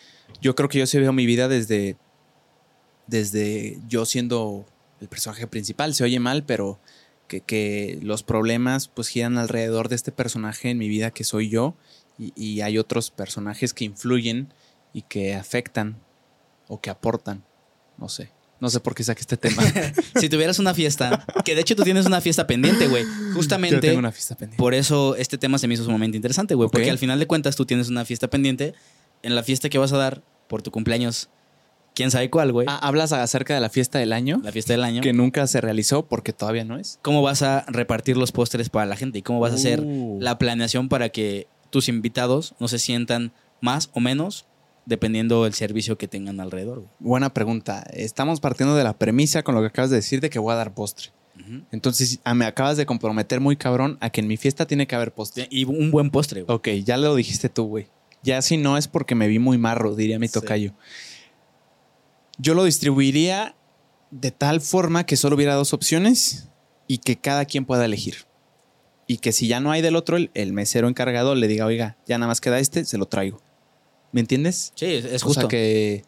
Yo creo que yo sí veo mi vida desde, desde yo siendo el personaje principal, se oye mal, pero que, que los problemas pues giran alrededor de este personaje en mi vida que soy yo y, y hay otros personajes que influyen y que afectan o que aportan, no sé. No sé por qué saqué este tema. si tuvieras una fiesta, que de hecho tú tienes una fiesta pendiente, güey. Yo Justamente tengo una fiesta pendiente. por eso este tema se me hizo sumamente interesante, güey. Porque al final de cuentas tú tienes una fiesta pendiente. En la fiesta que vas a dar por tu cumpleaños, quién sabe cuál, güey. Ah, ¿Hablas acerca de la fiesta del año? La fiesta del año. Que nunca se realizó porque todavía no es. ¿Cómo vas a repartir los postres para la gente? ¿Y cómo vas a hacer Uh. la planeación para que tus invitados no se sientan más o menos dependiendo del servicio que tengan alrededor? güey? Buena pregunta. Estamos partiendo de la premisa con lo que acabas de decir de que voy a dar postre. Entonces, ah, me acabas de comprometer muy cabrón a que en mi fiesta tiene que haber postre. Y un buen postre, güey. Ok, ya lo dijiste tú, güey. Ya si no es porque me vi muy marro, diría mi Sí. tocayo. Yo lo distribuiría de tal forma que solo hubiera dos opciones y que cada quien pueda elegir. Y que si ya no hay del otro, el, el mesero encargado le diga, oiga, ya nada más queda este, se lo traigo. ¿Me entiendes? Sí, es, es O justo. sea que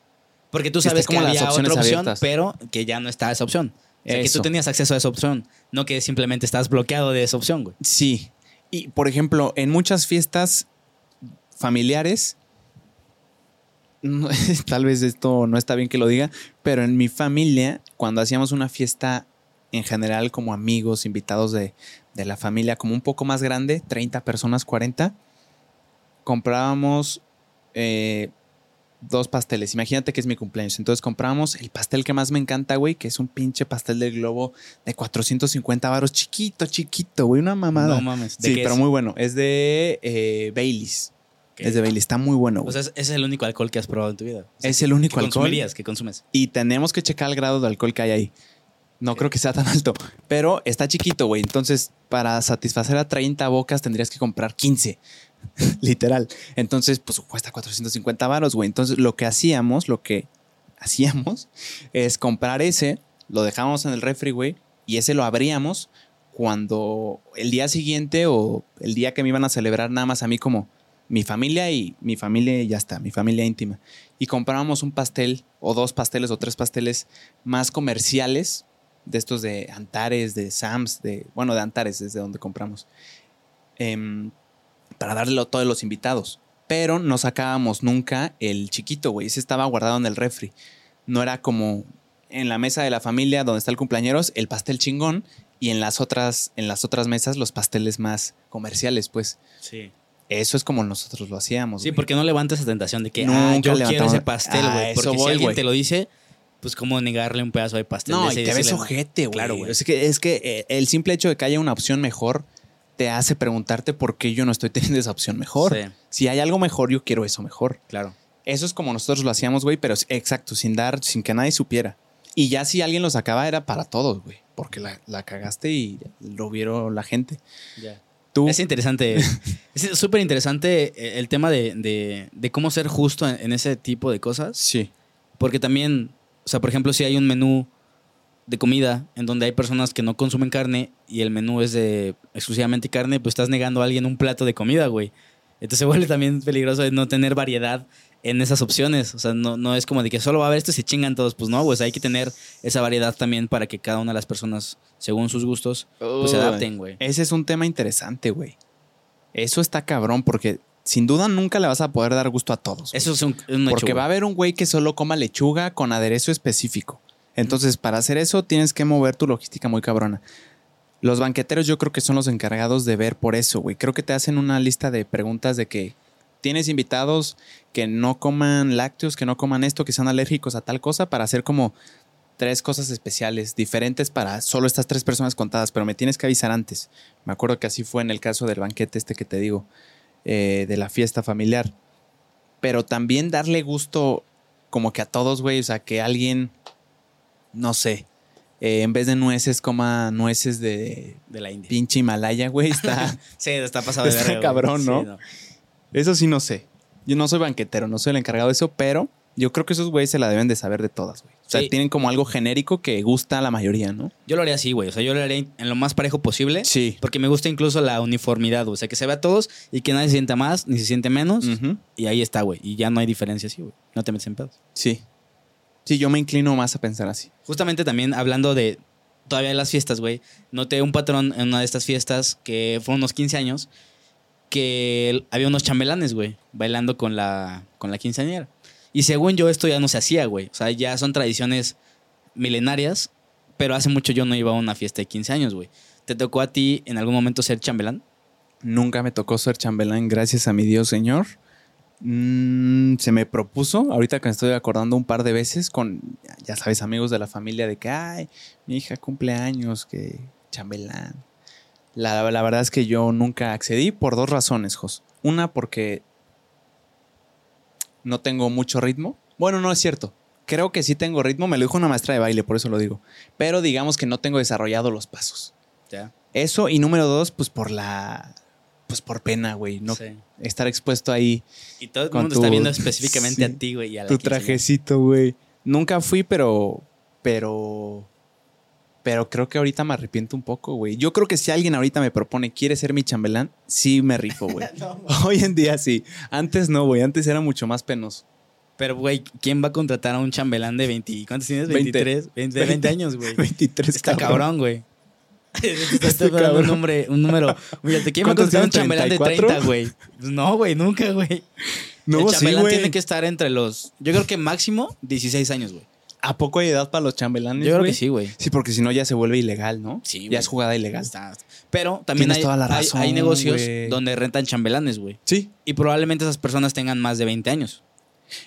Porque tú que sabes que como las había otra opción, abiertas. pero que ya no está esa opción. O sea, que tú tenías acceso a esa opción, no que simplemente estás bloqueado de esa opción, güey. Sí. Y por ejemplo, en muchas fiestas familiares, no- tal vez esto no está bien que lo diga, pero en mi familia, cuando hacíamos una fiesta en general como amigos, invitados de, de la familia, como un poco más grande, 30 personas, 40, comprábamos eh, dos pasteles. Imagínate que es mi cumpleaños. Entonces comprábamos el pastel que más me encanta, güey, que es un pinche pastel del globo de 450 varos, chiquito, chiquito, güey, una mamada. No mames. ¿de Sí, pero es? muy bueno. Es de eh, Baileys. Es de Baileys. Está muy bueno. O güey. sea, es- ese es el único alcohol que has probado en tu vida. O sea, es el único que alcohol. consumirías, que consumes. Y tenemos que checar el grado de alcohol que hay ahí. No creo que sea tan alto. Pero está chiquito, güey. Entonces, para satisfacer a 30 bocas tendrías que comprar 15. Literal. Entonces, pues cuesta 450 varos, güey. Entonces, lo que hacíamos, lo que hacíamos es comprar ese, lo dejábamos en el refri, güey, y ese lo abríamos cuando el día siguiente o el día que me iban a celebrar nada más a mí como mi familia y mi familia y ya está, mi familia íntima. Y comprábamos un pastel o dos pasteles o tres pasteles más comerciales de estos de Antares, de Sams, de bueno, de Antares desde donde compramos. Em, para darle a todos los invitados. Pero no sacábamos nunca el chiquito, güey. Ese estaba guardado en el refri. No era como en la mesa de la familia donde está el cumpleañeros, el pastel chingón, y en las otras, en las otras mesas los pasteles más comerciales, pues. Sí. Eso es como nosotros lo hacíamos. Sí, güey. porque no levantas esa tentación de que, Nunca ah, yo quiero ese pastel, Ah, güey. eso porque si voy, alguien güey. te lo dice, pues cómo negarle un pedazo de pastel. No, de y te ves ojete, güey. Claro, güey. Es que, es que eh, el simple hecho de que haya una opción mejor te hace preguntarte por qué yo no estoy teniendo esa opción mejor. Sí, Si hay algo mejor, yo quiero eso mejor. claro. Eso es como nosotros lo hacíamos, güey, pero exacto, sin dar, sin que nadie supiera. Y ya si alguien lo sacaba era para todos, güey, porque la, la cagaste y lo vieron la gente. Ya. Tú, Es interesante. es súper interesante eh, el tema de, de- de cómo ser justo en, en ese tipo de cosas. sí, Porque también, o sea, por ejemplo, si hay un menú de comida en donde hay personas que no consumen carne y el menú es de exclusivamente carne, pues estás negando a alguien un plato de comida, güey. Entonces se vuelve también peligroso de no tener variedad en esas opciones. O sea, no, no es como de que solo va a haber esto y se chingan todos. Pues no, pues hay que tener esa variedad también para que cada una de las personas, según sus gustos, pues se adapten, güey. ese es un tema interesante, güey. Eso está cabrón porque sin duda nunca le vas a poder dar gusto a todos. güey. Eso es un, un Porque va a haber un güey que solo coma lechuga con aderezo específico. Entonces, para hacer eso, tienes que mover tu logística muy cabrona. Los banqueteros yo creo que son los encargados de ver por eso, güey. Creo que te hacen una lista de preguntas de que tienes invitados que no coman lácteos, que no coman esto, que sean alérgicos a tal cosa, para hacer como tres cosas especiales, diferentes para solo estas tres personas contadas, pero me tienes que avisar antes. Me acuerdo que así fue en el caso del banquete este que te digo, eh, de la fiesta familiar. Pero también darle gusto como que a todos, güey, o sea, que alguien, no sé, eh, en vez de nueces coma nueces de De la India. pinche Himalaya, güey, está... Sí, está pasado de verga, cabrón, ¿no? Sí, Eso sí no sé. Yo no soy banquetero, no soy el encargado de eso, pero yo creo que esos güeyes se la deben de saber de todas, güey. O sea, Sí. tienen como algo genérico que gusta a la mayoría, ¿no? Yo lo haría así, güey. O sea, yo lo haría en lo más parejo posible. Sí. Porque me gusta incluso la uniformidad, güey. O sea, que se vea a todos y que nadie se sienta más ni se siente menos. Y ahí está, güey. Y ya no hay diferencia así, güey. No te metes en pedos. Sí. Sí, yo me inclino más a pensar así. Justamente también hablando de todavía de las fiestas, güey. Noté un patrón en una de estas fiestas que fueron unos 15 años que había unos chambelanes, güey, bailando con la, con la quinceañera. Y según yo, esto ya no se hacía, güey. O sea, ya son tradiciones milenarias, pero hace mucho yo no iba a una fiesta de 15 años, güey. ¿Te tocó a ti en algún momento ser chambelán? Nunca me tocó ser chambelán, gracias a mi Dios Señor. Mm, se me propuso, ahorita que me estoy acordando un par de veces con, ya sabes, amigos de la familia de que, ay, mi hija cumple años, que chambelán. La, la verdad es que yo nunca accedí por dos razones, Jos. Una, porque no tengo mucho ritmo. Bueno, no es cierto. Creo que sí tengo ritmo, me lo dijo una maestra de baile, por eso lo digo. Pero digamos que no tengo desarrollado los pasos. Ya. Eso, y número dos, pues por la. Pues por pena, güey. No Sí. estar expuesto ahí. Y todo el mundo tu- está viendo específicamente sí, a ti, güey, y a la Tu quinceañera. trajecito, güey. Nunca fui, pero. Pero. Pero creo que ahorita me arrepiento un poco, güey. Yo creo que si alguien ahorita me propone, quiere ser mi chambelán, sí me rifo, güey. Hoy en día sí. Antes no, güey. Antes era mucho más penoso. Pero, güey, ¿quién va a contratar a un chambelán de 20? ¿Cuántos tienes? 20. 23. 20, de 20 años, güey. 23, Está cabrón, güey. Está Está dando un, número, un número. Fíjate, ¿quién va a ¿Cuántos contratar a un chambelán de 34? 30, güey? Pues no, güey, nunca, güey. No, el chambelán tiene que estar entre los. Yo creo que máximo 16 años, güey. ¿A poco hay edad para los chambelanes? Yo creo que sí, güey. Sí, porque si no ya se vuelve ilegal, ¿no? Sí, Ya es jugada ilegal. Está- Pero también hay, toda la hay- razón, hay negocios donde rentan chambelanes, güey. Sí, Y probablemente esas personas tengan más de 20 años.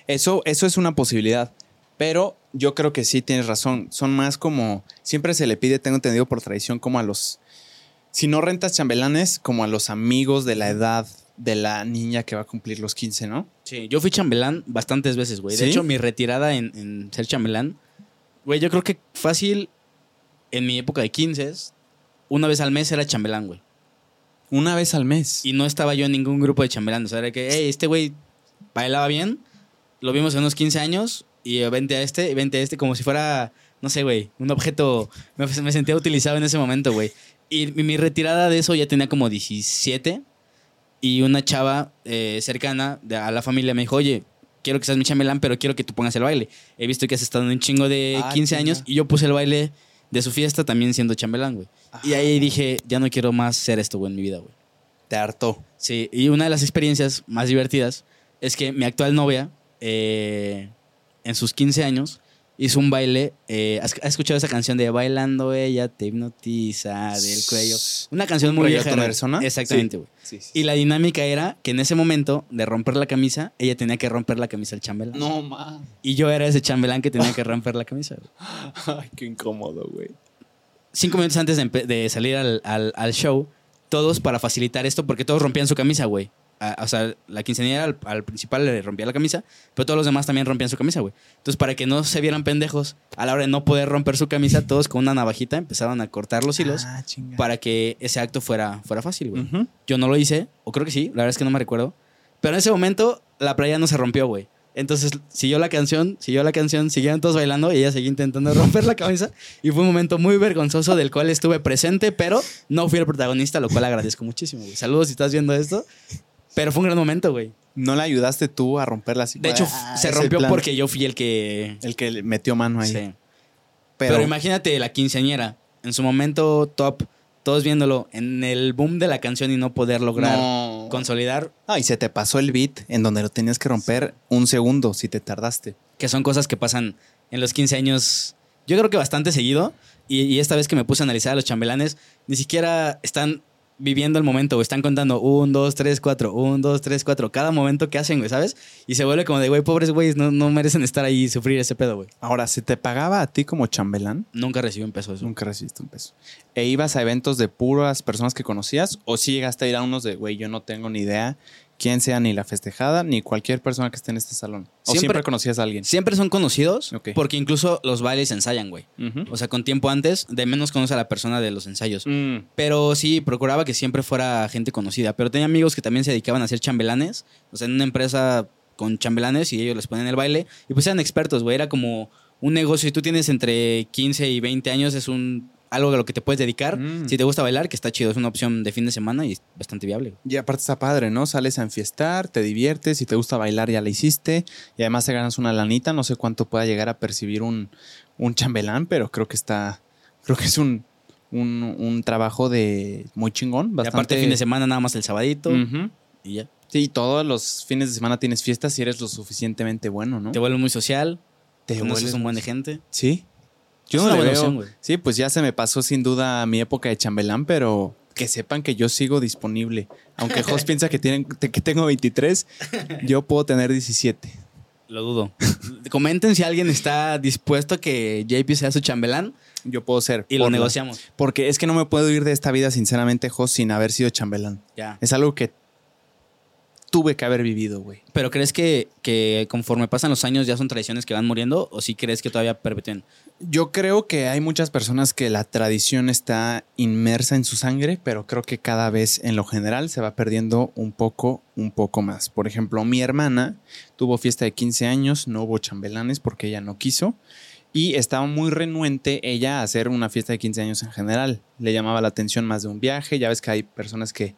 Eso, eso es una posibilidad. Pero yo creo que sí tienes razón. Son más como. Siempre se le pide, tengo entendido por tradición, como a los. Si no rentas chambelanes, como a los amigos de la edad de la niña que va a cumplir los 15, ¿no? Sí, yo fui chambelán bastantes veces, güey. De ¿Sí? hecho, mi retirada en, en ser chambelán, güey, yo creo que fácil en mi época de 15, una vez al mes era chambelán, güey. Una vez al mes. Y no estaba yo en ningún grupo de chambelán. O sea, era que, hey, este güey bailaba bien, lo vimos en unos 15 años y vente a este, vente a este, como si fuera, no sé, güey, un objeto. Me, me sentía utilizado en ese momento, güey. Y mi, mi retirada de eso ya tenía como 17 y una chava eh, cercana de- a la familia me dijo, oye, quiero que seas mi chambelán, pero quiero que tú pongas el baile. He visto que has estado en un chingo de Ah, 15 chinga. años y yo puse el baile de su fiesta también siendo chambelán, güey. Y ahí dije, ya no quiero más ser esto, güey, en mi vida, güey. Te hartó. Sí, y una de las experiencias más divertidas es que mi actual novia, eh, en sus 15 años, hizo un baile. eh, ¿has, has escuchado esa canción de Bailando ella te hipnotiza del cuello? Una canción muy vieja. ¿Reggaetonera ¿no? zona? Exactamente, güey. Sí, sí. Y la dinámica era que en ese momento de romper la camisa, ella tenía que romper la camisa al chambelán. No, man. Y yo era ese chambelán que tenía que romper la camisa. Ay, qué incómodo, güey. Cinco minutos antes de, salir al, al- al show, todos para facilitar esto, porque todos rompían su camisa, güey. A- O sea, la quinceañera al, al principal le rompía la camisa, pero todos los demás también rompían su camisa, güey. Entonces, para que no se vieran pendejos, a la hora de no poder romper su camisa, todos con una navajita empezaron a cortar los hilos Ah, para que ese acto fuera, fuera fácil, güey. Yo no lo hice, o creo que sí, la verdad es que no me recuerdo. Pero en ese momento, la playa no se rompió, güey. Entonces siguió la canción, siguió la canción, siguieron todos bailando y ella seguía intentando romper la camisa. Y fue un momento muy vergonzoso del cual estuve presente, pero no fui el protagonista, lo cual agradezco muchísimo, güey. Saludos si estás viendo esto. Pero fue un gran momento, güey. ¿No le ayudaste tú a romperla así? De hecho, Ah, se rompió porque yo fui el que... El que metió mano ahí. Sí. Pero, Pero, imagínate la quinceañera, en su momento top, todos viéndolo en el boom de la canción y no poder lograr No. consolidar Ah, y se te pasó el beat en donde lo tenías que romper un segundo si te tardaste. que son cosas que pasan en los 15 años, yo creo que bastante seguido. Y, y esta vez que me puse a analizar a los chambelanes, ni siquiera están viviendo el momento, güey. Están contando un, dos, tres, cuatro, un, dos, tres, cuatro. Cada momento que hacen, güey, ¿sabes? Y se vuelve como de, güey, pobres güeyes, no, no merecen estar ahí y sufrir ese pedo, güey. Ahora, ¿se te pagaba a ti como chambelán? Nunca recibió un peso eso. Nunca recibiste un peso. ¿E ibas a eventos de puras personas que conocías? ¿O sí llegaste a ir a unos de, güey, yo no tengo ni idea quién sea ni la festejada ni cualquier persona que esté en este salón? ¿O siempre, Siempre- conocías a alguien? Siempre son conocidos Ok. porque incluso los bailes ensayan, güey. O sea, con tiempo antes, de menos conoce a la persona de los ensayos. Mm. Pero sí, procuraba que siempre fuera gente conocida. Pero tenía amigos que también se dedicaban a hacer chambelanes. O sea, en una empresa con chambelanes y ellos les ponían el baile. Y pues eran expertos, güey. Era como un negocio. Si tú tienes entre 15 y 20 años, es un algo a lo que te puedes dedicar. Mm. Si te gusta bailar, que está chido. Es una opción de fin de semana y es bastante viable. Y aparte está padre, ¿no? Sales a enfiestar, te diviertes, si te gusta bailar ya la hiciste y además te ganas una lanita, no sé cuánto pueda llegar a percibir un, un chambelán, pero creo que está, creo que es un, un, un trabajo de muy chingón, Y bastante. aparte, fin de semana nada más el sabadito y ya. Sí, todos los fines de semana tienes fiestas si eres lo suficientemente bueno, ¿no? Te vuelve muy social. Te vuelves un buen de gente. Sí. Yo Es no una le buena veo. opción, güey. sí, pues ya se me pasó sin duda mi época de chambelán, pero que sepan que yo sigo disponible. Aunque Jos piensa que, tienen, que tengo 23, yo puedo tener 17. Lo dudo. Comenten si alguien está dispuesto a que JP sea su chambelán Yo puedo ser. y lo negociamos. Porque es que no me puedo ir de esta vida, sinceramente, Jos, sin haber sido chambelán. Ya. Es algo que tuve que haber vivido, güey. Pero ¿crees que, que conforme pasan los años ya son tradiciones que van muriendo o sí crees que todavía perpetúen? Yo creo que hay muchas personas que la tradición está inmersa en su sangre, pero creo que cada vez en lo general se va perdiendo un poco, un poco más. Por ejemplo, mi hermana tuvo fiesta de 15 años, no hubo chambelanes porque ella no quiso y estaba muy renuente ella a hacer una fiesta de 15 años en general. Le llamaba la atención más de un viaje, ya ves que hay personas que,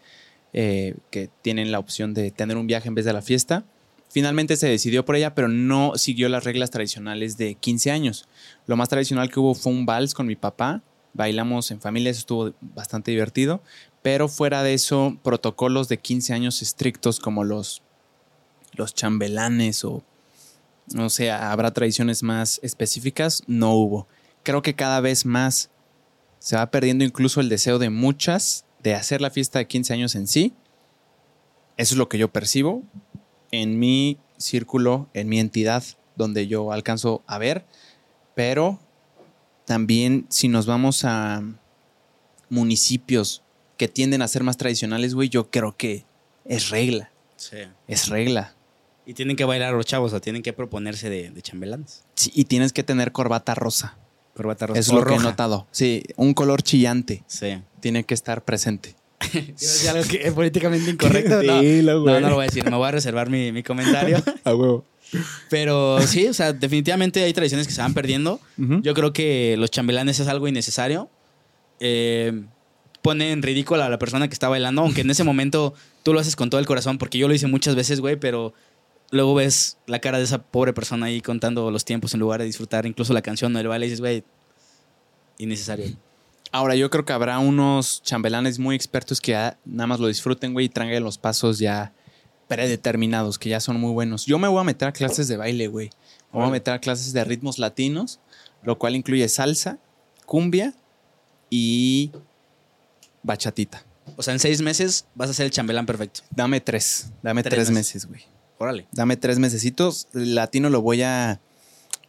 eh, que tienen la opción de tener un viaje en vez de la fiesta. Finalmente se decidió por ella, pero no siguió las reglas tradicionales de 15 años. Lo más tradicional que hubo fue un vals con mi papá. Bailamos en familia, eso estuvo bastante divertido. Pero fuera de eso, protocolos de 15 años estrictos como los, los chambelanes o, no sé, habrá tradiciones más específicas, no hubo. Creo que cada vez más se va perdiendo incluso el deseo de muchas de hacer la fiesta de 15 años en sí. Eso es lo que yo percibo en mi círculo, en mi entidad, donde yo alcanzo a ver. Pero también si nos vamos a municipios que tienden a ser más tradicionales, güey, yo creo que es regla. Sí. Es regla. Y tienen que bailar los chavos o tienen que proponerse de, de chambelanes. Sí, y tienes que tener corbata rosa. Corbata rosa. O es lo que he notado. Sí, un color chillante Sí. tiene que estar presente. ¿Es algo que es políticamente incorrecto? No. Dilo, No, no lo voy a decir. Me voy a reservar mi, mi comentario. A huevo. Pero sí, o sea, definitivamente hay tradiciones que se van perdiendo. Ujú. Yo creo que los chambelanes es algo innecesario. Eh, pone en ridículo a la persona que está bailando, aunque en ese momento tú lo haces con todo el corazón, porque yo lo hice muchas veces, güey, pero luego ves la cara de esa pobre persona ahí contando los tiempos en lugar de disfrutar incluso la canción o el baile y dices, güey, innecesario. Ahora, yo creo que habrá unos chambelanes muy expertos que ya nada más lo disfruten, güey, y traigan los pasos ya predeterminados, que ya son muy buenos. Yo me voy a meter a clases de baile, güey. Me voy a meter a clases de ritmos latinos, lo cual incluye salsa, cumbia y bachatita. O sea, en seis meses vas a ser el chambelán perfecto. Dame tres, dame Tres tres, meses. meses, güey. Órale. Dame tres mesecitos. El latino lo voy a.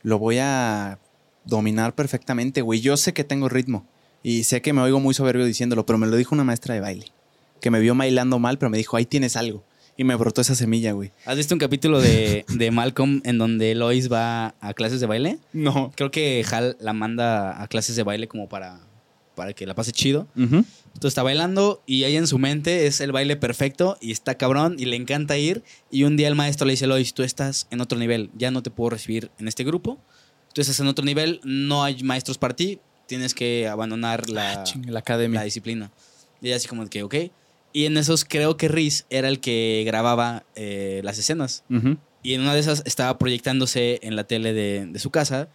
Lo voy a dominar perfectamente, güey. Yo sé que tengo ritmo. Y sé que me oigo muy soberbio diciéndolo, pero me lo dijo una maestra de baile. Que me vio bailando mal, pero me dijo, ahí tienes algo. Y me brotó esa semilla, güey. ¿Has visto un capítulo de, de Malcolm en donde Lois va a clases de baile? No. Creo que Hal la manda a clases de baile como para, para que la pase chido. Ujú. Entonces está bailando y ahí en su mente es el baile perfecto y está cabrón y le encanta ir. Y un día el maestro le dice, Lois, tú estás en otro nivel, ya no te puedo recibir en este grupo. Tú estás en otro nivel, no hay maestros para ti, tienes que abandonar la, Ah, la academia. la disciplina. Y así como que, ok. Y en esos creo que Riz era el que grababa eh, las escenas. Y en una de esas estaba proyectándose en la tele de, de su casa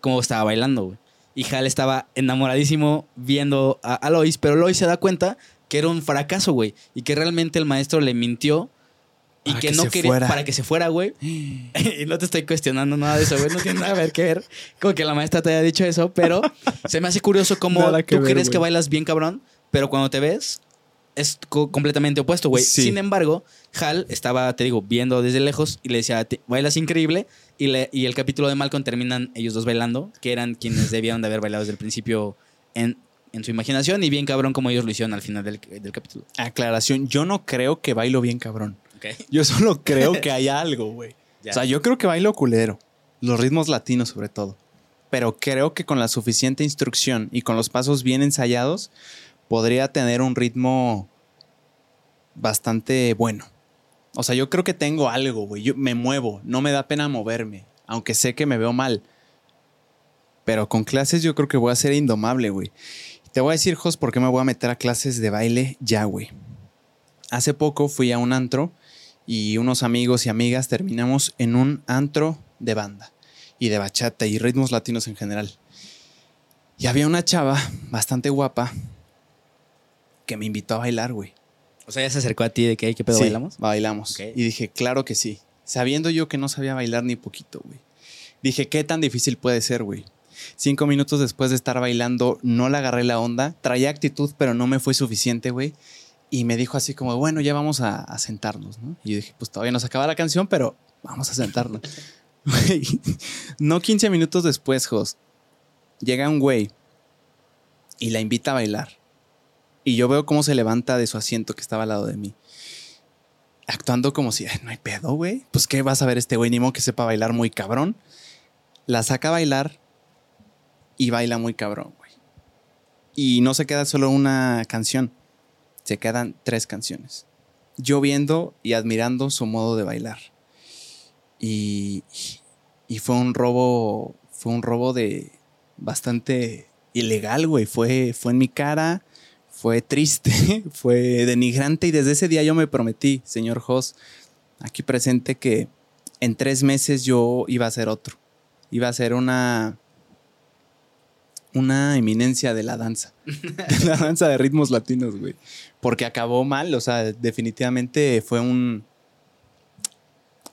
cómo estaba bailando, güey. Y Hal estaba enamoradísimo viendo a, a Lois, pero Lois se da cuenta que era un fracaso, güey. Y que realmente el maestro le mintió y que, que no quería fuera. para que se fuera, güey. y no te estoy cuestionando nada de eso, güey. No tiene nada que ver que ver con que la maestra te haya dicho eso, pero se me hace curioso cómo tú ver, crees que bailas bien cabrón, pero cuando te ves, es co- completamente opuesto, güey. Sí. Sin embargo, Hal estaba, te digo, viendo desde lejos y le decía, "Te- bailas increíble. Y, le- y el capítulo de Malcolm terminan ellos dos bailando, que eran quienes debían de haber bailado desde el principio en, en su imaginación y bien cabrón como ellos lo hicieron al final del, del capítulo. Aclaración, yo no creo que bailo bien cabrón. Yo solo creo que hay algo, güey. O sea, yo creo que bailo culero. Los ritmos latinos sobre todo. Pero creo que con la suficiente instrucción y con los pasos bien ensayados, podría tener un ritmo bastante bueno. O sea, yo creo que tengo algo, güey. Yo me muevo, no me da pena moverme, aunque sé que me veo mal. Pero con clases yo creo que voy a ser indomable, güey. Te voy a decir, Jos, por qué me voy a meter a clases de baile ya, güey. Hace poco fui a un antro y unos amigos y amigas terminamos en un antro de banda y de bachata y ritmos latinos en general. Y había una chava bastante guapa que me invitó a bailar, güey. O sea, ya se acercó a ti de que, "Ey, ¿qué pedo Sí, bailamos? Bailamos. Y dije, claro que sí. Sabiendo yo que no sabía bailar ni poquito, güey. Dije, ¿qué tan difícil puede ser, güey? Cinco minutos después de estar bailando, no le agarré la onda. Traía actitud, pero no me fue suficiente, güey. Y me dijo así como, bueno, ya vamos a, a sentarnos, ¿no? Y yo dije, pues todavía no se acaba la canción, pero vamos a sentarnos. No 15 minutos después, Jos, llega un güey y la invita a bailar. Y yo veo cómo se levanta de su asiento que estaba al lado de mí. Actuando como si, "Ay, no hay pedo, güey. Pues, ¿qué vas a ver este güey? Ni modo que sepa bailar muy cabrón. La saca a bailar y baila muy cabrón, güey. Y no se queda solo una canción, se quedan tres canciones. Yo viendo y admirando su modo de bailar. Y, y fue un robo, fue un robo de bastante ilegal, güey. Fue, fue en mi cara, fue triste, fue denigrante y desde ese día yo me prometí, señor Jos, aquí presente, que en tres meses yo iba a ser otro. Iba a ser una una eminencia de la danza. De la danza de ritmos latinos, güey. Porque acabó mal, o sea, definitivamente fue un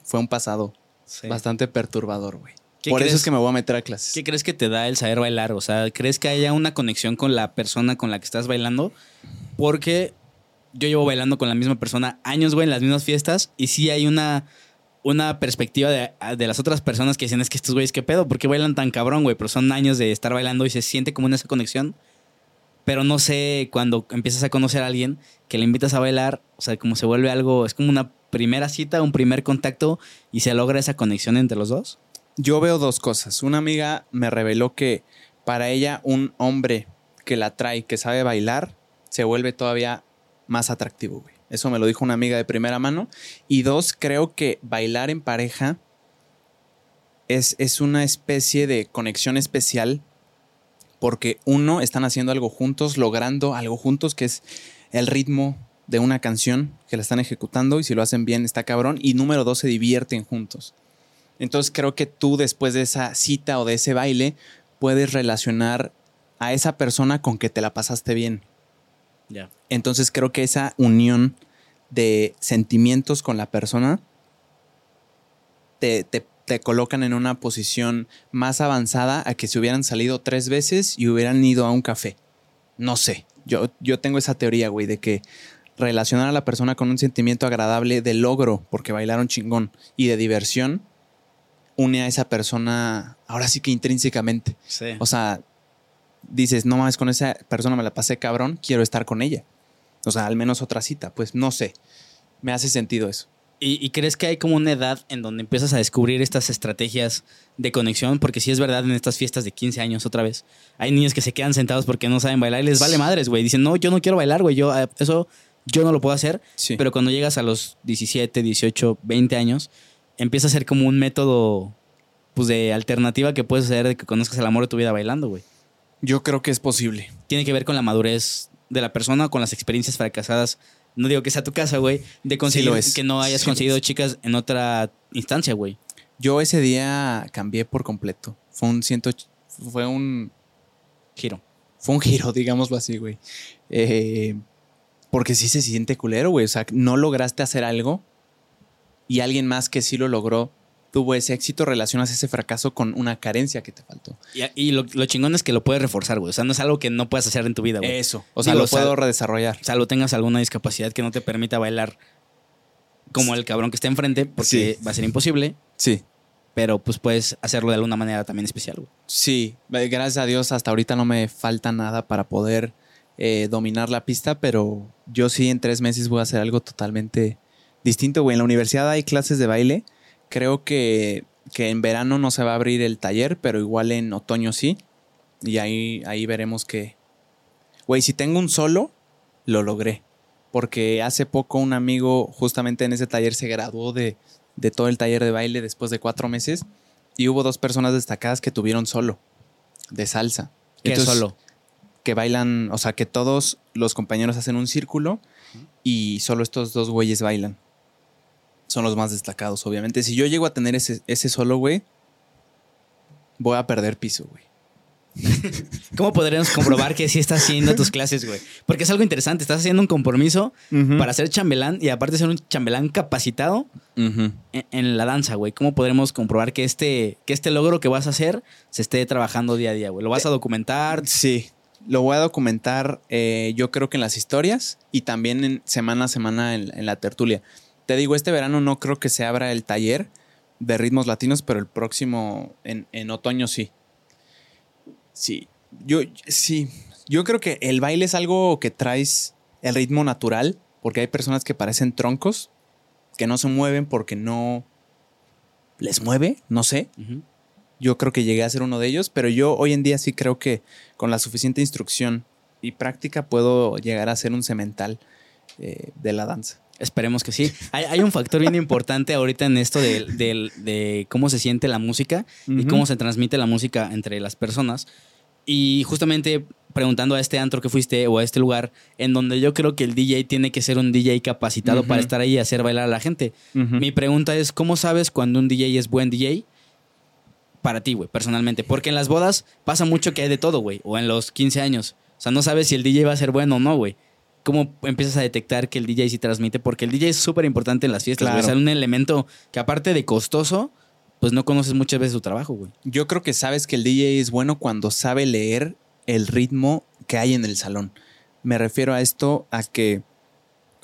fue un pasado Sí. bastante perturbador, güey. ¿Qué Por eso es que me voy a meter a clases. ¿Qué crees que te da el saber bailar? O sea, ¿crees que haya una conexión con la persona con la que estás bailando? Porque yo llevo bailando con la misma persona años, güey, en las mismas fiestas, y sí hay una, una perspectiva de, de las otras personas que dicen, es que estos güeyes, ¿qué pedo? ¿Por qué bailan tan cabrón, güey? Pero son años de estar bailando y se siente como en esa conexión. Pero no sé, cuando empiezas a conocer a alguien que le invitas a bailar, o sea, como se vuelve algo, es como una primera cita, un primer contacto, y se logra esa conexión entre los dos. Yo veo dos cosas. Una amiga me reveló que para ella un hombre que la trae, que sabe bailar, se vuelve todavía más atractivo, güey. Eso me lo dijo una amiga de primera mano. Y dos, creo que bailar en pareja es, es una especie de conexión especial porque uno, están haciendo algo juntos, logrando algo juntos, que es el ritmo de una canción que la están ejecutando y si lo hacen bien está cabrón. Y número dos, se divierten juntos. Entonces creo que tú después de esa cita o de ese baile puedes relacionar a esa persona con que te la pasaste bien. Entonces creo que esa unión de sentimientos con la persona te, te- te colocan en una posición más avanzada a que si hubieran salido tres veces y hubieran ido a un café. No sé. Yo, yo tengo esa teoría, güey, de que relacionar a la persona con un sentimiento agradable de logro, porque bailaron chingón, y de diversión, une a esa persona ahora sí que intrínsecamente. Sí. O sea, dices, no mames, con esa persona me la pasé cabrón, quiero estar con ella. O sea, al menos otra cita. Pues no sé. Me hace sentido eso. ¿Y, y crees que hay como una edad en donde empiezas a descubrir estas estrategias de conexión? Porque sí es verdad en estas fiestas de 15 años otra vez. Hay niños que se quedan sentados porque no saben bailar y les vale madres, güey. Dicen, no, yo no quiero bailar, güey. Yo, eh, eso yo no lo puedo hacer. Sí. Pero cuando llegas a los 17, 18, 20 años, empieza a ser como un método pues, de alternativa que puedes hacer de que conozcas el amor de tu vida bailando, güey. Yo creo que es posible. Tiene que ver con la madurez de la persona, con las experiencias fracasadas. No digo que sea tu casa, güey, de conseguir lo es. que no hayas Sí conseguido chicas en otra instancia, güey. Yo ese día cambié por completo. Fue un ciento, fue un Giro. fue un giro, digámoslo así, güey. Eh, porque sí se siente culero, güey. O sea, no lograste hacer algo y alguien más que sí lo logró tuvo ese éxito, relacionas ese fracaso con una carencia que te faltó. Y, y lo, lo chingón es que lo puedes reforzar, güey. O sea, no es algo que no puedas hacer en tu vida, güey. Eso. O sea, Digo, lo puedo redesarrollar. O sea, lo tengas alguna discapacidad que no te permita bailar como el cabrón que está enfrente, porque Sí. va a ser imposible, Sí. pero pues puedes hacerlo de alguna manera también especial, güey. Sí, gracias a Dios hasta ahorita no me falta nada para poder eh, dominar la pista, pero yo sí en tres meses voy a hacer algo totalmente distinto, güey. En la universidad hay clases de baile. Creo que, que en verano no se va a abrir el taller, pero igual en otoño sí. Y ahí, ahí veremos que... Güey, si tengo un solo, lo logré. Porque hace poco un amigo justamente en ese taller se graduó de, de todo el taller de baile después de cuatro meses. Y hubo dos personas destacadas que tuvieron solo de salsa. Que Entonces, solo. Que bailan, o sea, que todos los compañeros hacen un círculo y solo estos dos güeyes bailan. Son los más destacados, obviamente. Si yo llego a tener ese, ese solo, güey, voy a perder piso, güey. ¿Cómo podríamos comprobar que sí estás haciendo tus clases, güey? Porque es algo interesante. Estás haciendo un compromiso para ser chambelán y aparte ser un chambelán capacitado Ujú. en, en la danza, güey. ¿Cómo podremos comprobar que este, que este logro que vas a hacer se esté trabajando día a día, güey? ¿Lo vas a documentar? Sí, lo voy a documentar eh, yo creo que en las historias y también en semana a semana en, en la tertulia. Te digo, este verano no creo que se abra el taller de ritmos latinos, pero el próximo, en, en otoño sí. Sí, yo sí, yo creo que el baile es algo que traes el ritmo natural, porque hay personas que parecen troncos, que no se mueven porque no les mueve, no sé. Yo creo que llegué a ser uno de ellos, pero yo hoy en día sí creo que con la suficiente instrucción y práctica puedo llegar a ser un cemental eh, de la danza. Esperemos que sí. Hay, hay un factor bien importante ahorita en esto de, de- de cómo se siente la música y cómo se transmite la música entre las personas. Y justamente preguntando a este antro que fuiste o a este lugar, en donde yo creo que el DJ tiene que ser un DJ capacitado para estar ahí y hacer bailar a la gente. Mi pregunta es, ¿cómo sabes cuando un DJ es buen DJ? Para ti, güey, personalmente. Porque en las bodas pasa mucho que hay de todo, güey. O en los 15 años. O sea, no sabes si el DJ va a ser bueno o no, güey. ¿Cómo empiezas a detectar que el DJ sí transmite? Porque el DJ es súper importante en las fiestas, güey. Claro. O sea, un elemento que aparte de costoso, pues no conoces muchas veces su trabajo, güey. Yo creo que sabes que el DJ es bueno cuando sabe leer el ritmo que hay en el salón. Me refiero a esto a que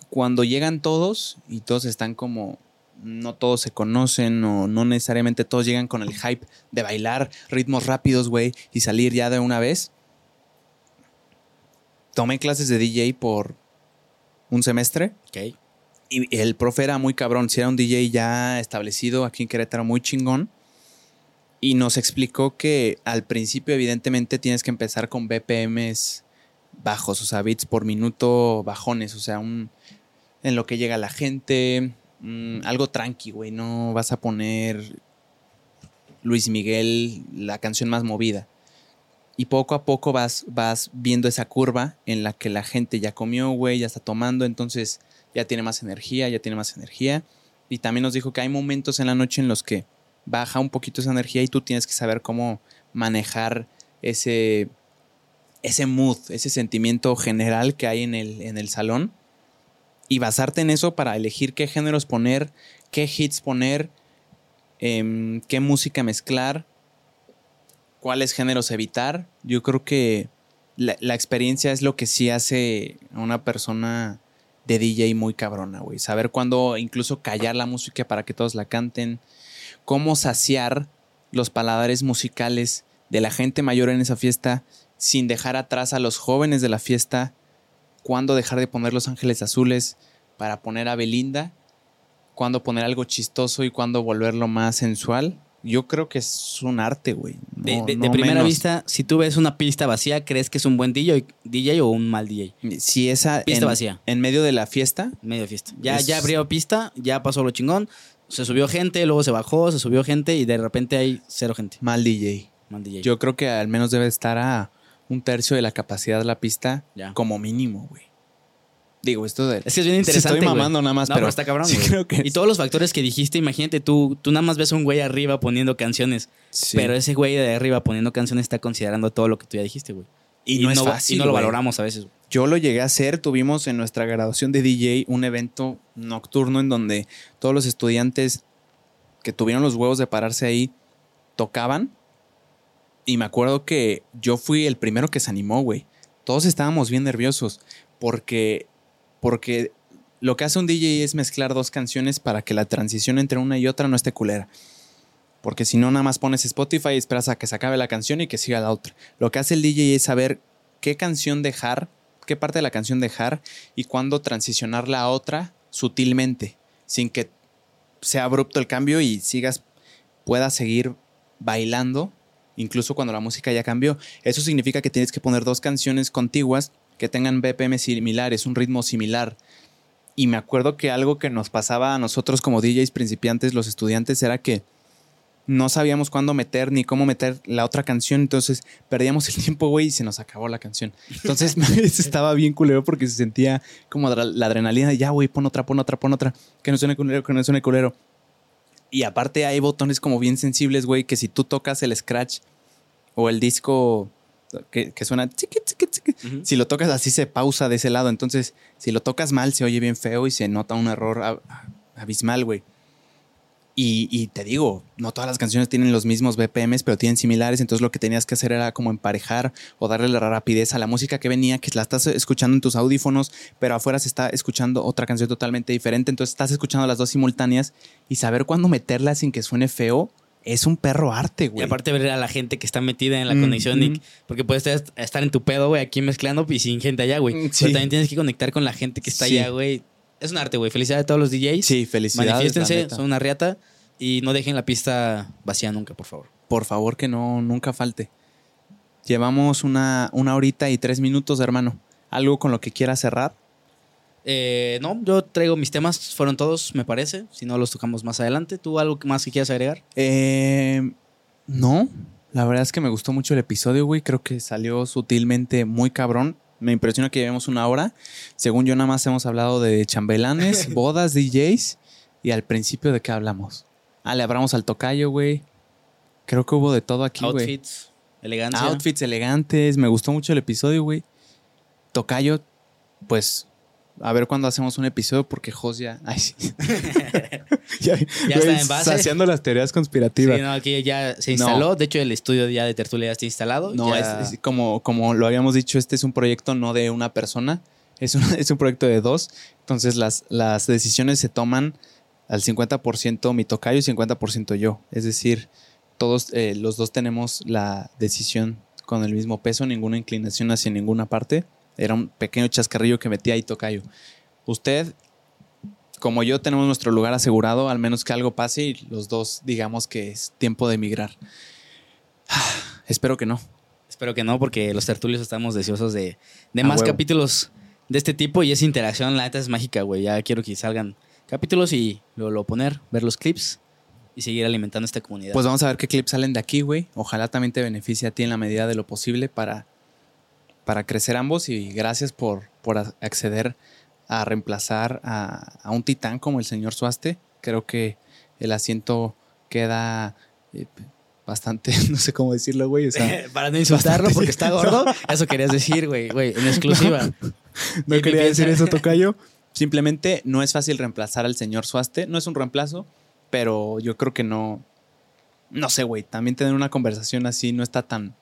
cuando llegan todos y todos están como no todos se conocen o no necesariamente todos llegan con el hype de bailar ritmos rápidos, güey, y salir ya de una vez. Tomé clases de DJ por un semestre Ok. y el profe era muy cabrón, si era un DJ ya establecido aquí en Querétaro, muy chingón. Y nos explicó que al principio, evidentemente, tienes que empezar con BPMs bajos, o sea, beats por minuto bajones, o sea, un, en lo que llega la gente, mm, algo tranqui, güey. No vas a poner Luis Miguel, la canción más movida. Y poco a poco vas, vas viendo esa curva en la que la gente ya comió, güey, ya está tomando, entonces ya tiene más energía, ya tiene más energía. Y también nos dijo que hay momentos en la noche en los que baja un poquito esa energía y tú tienes que saber cómo manejar ese, ese mood, ese sentimiento general que hay en el, en el salón y basarte en eso para elegir qué géneros poner, qué hits poner, em, qué música mezclar, cuáles géneros evitar. Yo creo que la, experiencia es lo que sí hace a una persona de DJ muy cabrona, güey. Saber cuándo incluso callar la música para que todos la canten. Cómo saciar los paladares musicales de la gente mayor en esa fiesta sin dejar atrás a los jóvenes de la fiesta. Cuándo dejar de poner Los Ángeles Azules para poner a Belinda. Cuándo poner algo chistoso y cuándo volverlo más sensual. Yo creo que es un arte, güey. De, No- de- de no primera menos. vista, si tú ves una pista vacía, ¿crees que es un buen DJ, DJ o un mal DJ? Si esa Pista en, vacía. en medio de la fiesta, Medio fiesta. Ya, Es- ya abrió pista, ya pasó lo chingón. Se subió gente, luego se bajó, se subió gente y de repente hay cero gente. mal DJ. Mal DJ. Yo creo que al menos debe estar a un tercio de la capacidad de la pista Ya. como mínimo, güey. Digo, esto de... Es que es bien Sí, interesante. Estoy güey. mamando nada más, No, pero, pero está cabrón, sí güey. creo que Y todos los factores que dijiste, imagínate, tú, tú nada más ves a un güey arriba poniendo canciones, Sí. pero ese güey de arriba poniendo canciones está considerando todo lo que tú ya dijiste, güey. y, no es fácil, Y no lo güey. valoramos a veces. güey. Yo lo llegué a hacer, tuvimos en nuestra graduación de DJ un evento nocturno en donde todos los estudiantes que tuvieron los huevos de pararse ahí, tocaban. Y me acuerdo que yo fui el primero que se animó, güey. Todos estábamos bien nerviosos porque, porque lo que hace un DJ es mezclar dos canciones para que la transición entre una y otra no esté culera. Porque si no, nada más pones Spotify y esperas a que se acabe la canción y que siga la otra. Lo que hace el DJ es saber qué canción dejar, qué parte de la canción dejar y cuándo transicionarla a otra sutilmente, sin que sea abrupto el cambio y sigas, puedas seguir bailando, incluso cuando la música ya cambió. Eso significa que tienes que poner dos canciones contiguas que tengan BPM similares, un ritmo similar. Y me acuerdo que algo que nos pasaba a nosotros como DJs principiantes, los estudiantes, era que no sabíamos cuándo meter ni cómo meter la otra canción, entonces perdíamos el tiempo, güey, y se nos acabó la canción. Entonces estaba bien culero porque se sentía como la adrenalina de ya, güey, pon otra, pon otra, pon otra, que no suene culero, que no suene culero. Y aparte hay botones como bien sensibles, güey, que si tú tocas el scratch o el disco que, suena si lo tocas así se pausa de ese lado. Entonces, si lo tocas mal, se oye bien feo y se nota un error abismal, güey. Y, te digo, no todas las canciones tienen los mismos BPMs, pero tienen similares. Entonces lo que tenías que hacer era como emparejar o darle la rapidez a la música que venía, que la estás escuchando en tus audífonos, pero afuera se está escuchando otra canción totalmente diferente. Entonces estás escuchando las dos simultáneas y saber cuándo meterla sin que suene feo es un perro arte, güey. Y aparte ver a la gente que está metida en la conexión, Nick, porque puedes estar en tu pedo, güey, aquí mezclando y sin gente allá, güey. Mm, pero también tienes que conectar con la gente que está allá, güey es un arte, güey. Felicidades a todos los DJs. Sí, felicidades. Manifiéstense, son una riata. Y no dejen la pista vacía nunca, por favor. Por favor, que no, nunca falte. Llevamos una, una horita y tres minutos, hermano. ¿Algo con lo que quieras cerrar? Eh, no, yo traigo mis temas, fueron todos, me parece. Si no, los tocamos más adelante. ¿Tú algo más que quieras agregar? Eh, no, la verdad es que me gustó mucho el episodio, güey. Creo que salió sutilmente muy cabrón. Me impresiona que llevemos una hora. Según yo, nada más hemos hablado de chambelanes, bodas, DJs. Y al principio, ¿de qué hablamos? Ah, le abramos al tocayo, güey. Creo que hubo de todo aquí, güey. Outfits, elegantes. Outfits elegantes. Me gustó mucho el episodio, güey. Tocayo, pues a ver cuándo hacemos un episodio porque Jos ya. Ay, sí. ya, está en base. Haciendo las teorías conspirativas. Sí, no, aquí ya se instaló. De hecho, el estudio ya de tertulia ya está instalado. No, es, como, como lo habíamos dicho, este es un proyecto no de una persona, es un, es un proyecto de dos. Entonces, las, las decisiones se toman al 50% mi tocayo y 50% yo. Es decir, todos eh, los dos tenemos la decisión con el mismo peso, ninguna inclinación hacia ninguna parte. Era un pequeño chascarrillo que metía ahí tocayo. Usted, como yo, tenemos nuestro lugar asegurado, al menos que algo pase y los dos digamos que es tiempo de emigrar. espero que no. Espero que no, porque los tertulios estamos deseosos de, más capítulos de este tipo y esa interacción, la neta es mágica, güey. Ya quiero que salgan capítulos y luego lo poner, ver los clips y seguir alimentando esta comunidad. Pues vamos a ver qué clips salen de aquí, güey. Ojalá también te beneficie a ti en la medida de lo posible para, para crecer ambos y gracias por, por acceder a reemplazar a, un titán como el señor Suaste. Creo que el asiento queda eh, bastante, no sé cómo decirlo, güey. para no insultarlo porque está gordo. Eso querías decir, güey, güey, en exclusiva. no quería decir eso, Tocayo. Simplemente no es fácil reemplazar al señor Suaste. No es un reemplazo, pero yo creo que no. No sé, güey. También tener una conversación así no está tan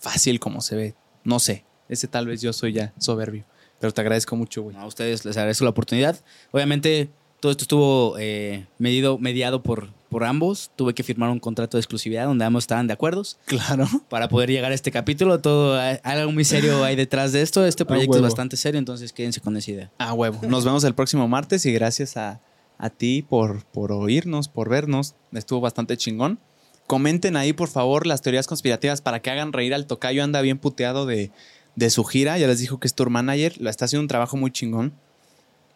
fácil como se ve. No sé. Ese tal vez yo soy ya soberbio. Pero te agradezco mucho, güey. a ustedes les agradezco la oportunidad. Obviamente, todo esto estuvo eh, medido, mediado por, por ambos. Tuve que firmar un contrato de exclusividad donde ambos estaban de acuerdo. Claro. Para poder llegar a este capítulo. Todo, algo muy serio hay detrás de esto. Este proyecto es bastante serio, entonces quédense con esa idea. Ah, huevo. Nos vemos el próximo martes y gracias a, ti por, por oírnos, por vernos. Estuvo bastante chingón. Comenten ahí, por favor, las teorías conspirativas para que hagan reír al tocayo. Anda bien puteado de, de su gira. Ya les dijo que es tour manager. Lo está haciendo un trabajo muy chingón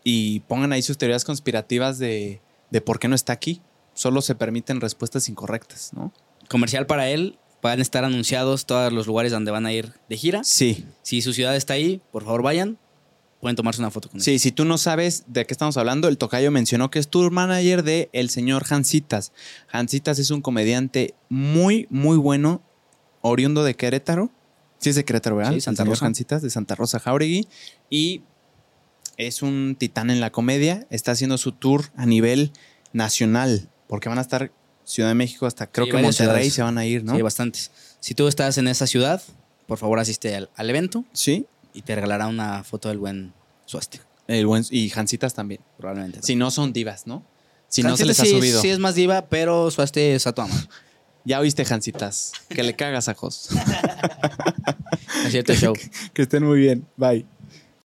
y pongan ahí sus teorías conspirativas de, por qué no está aquí. Solo se permiten respuestas incorrectas, ¿no? Comercial para él, van a estar anunciados todos los lugares donde van a ir de gira. Sí. Si su ciudad está ahí, por favor vayan. Pueden tomarse una foto con él. Sí, si tú no sabes de qué estamos hablando, el tocayo mencionó que es tour manager de el señor Hansitas. Hansitas es un comediante muy, muy bueno, oriundo de Querétaro. Sí, es de Querétaro, ¿verdad? Sí, Santa Rosa. Hansitas, de Santa Rosa Jauregui. Y es un titán en la comedia, está haciendo su tour a nivel nacional, porque van a estar Ciudad de México, hasta creo Sí, que Monterrey se van a ir, ¿no? Sí, bastantes. Si tú estás en esa ciudad, por favor asiste al, al evento Sí. y te regalará una foto del buen Suaste. El buen, y Jancitas también. Probablemente. Si no son divas, ¿no? Si no se les ha sí- subido. Sí es más diva, pero Suaste es a tu amor. Ya oíste, Jancitas. Que le cagas a Jos. Es cierto show. que estén muy bien. Bye.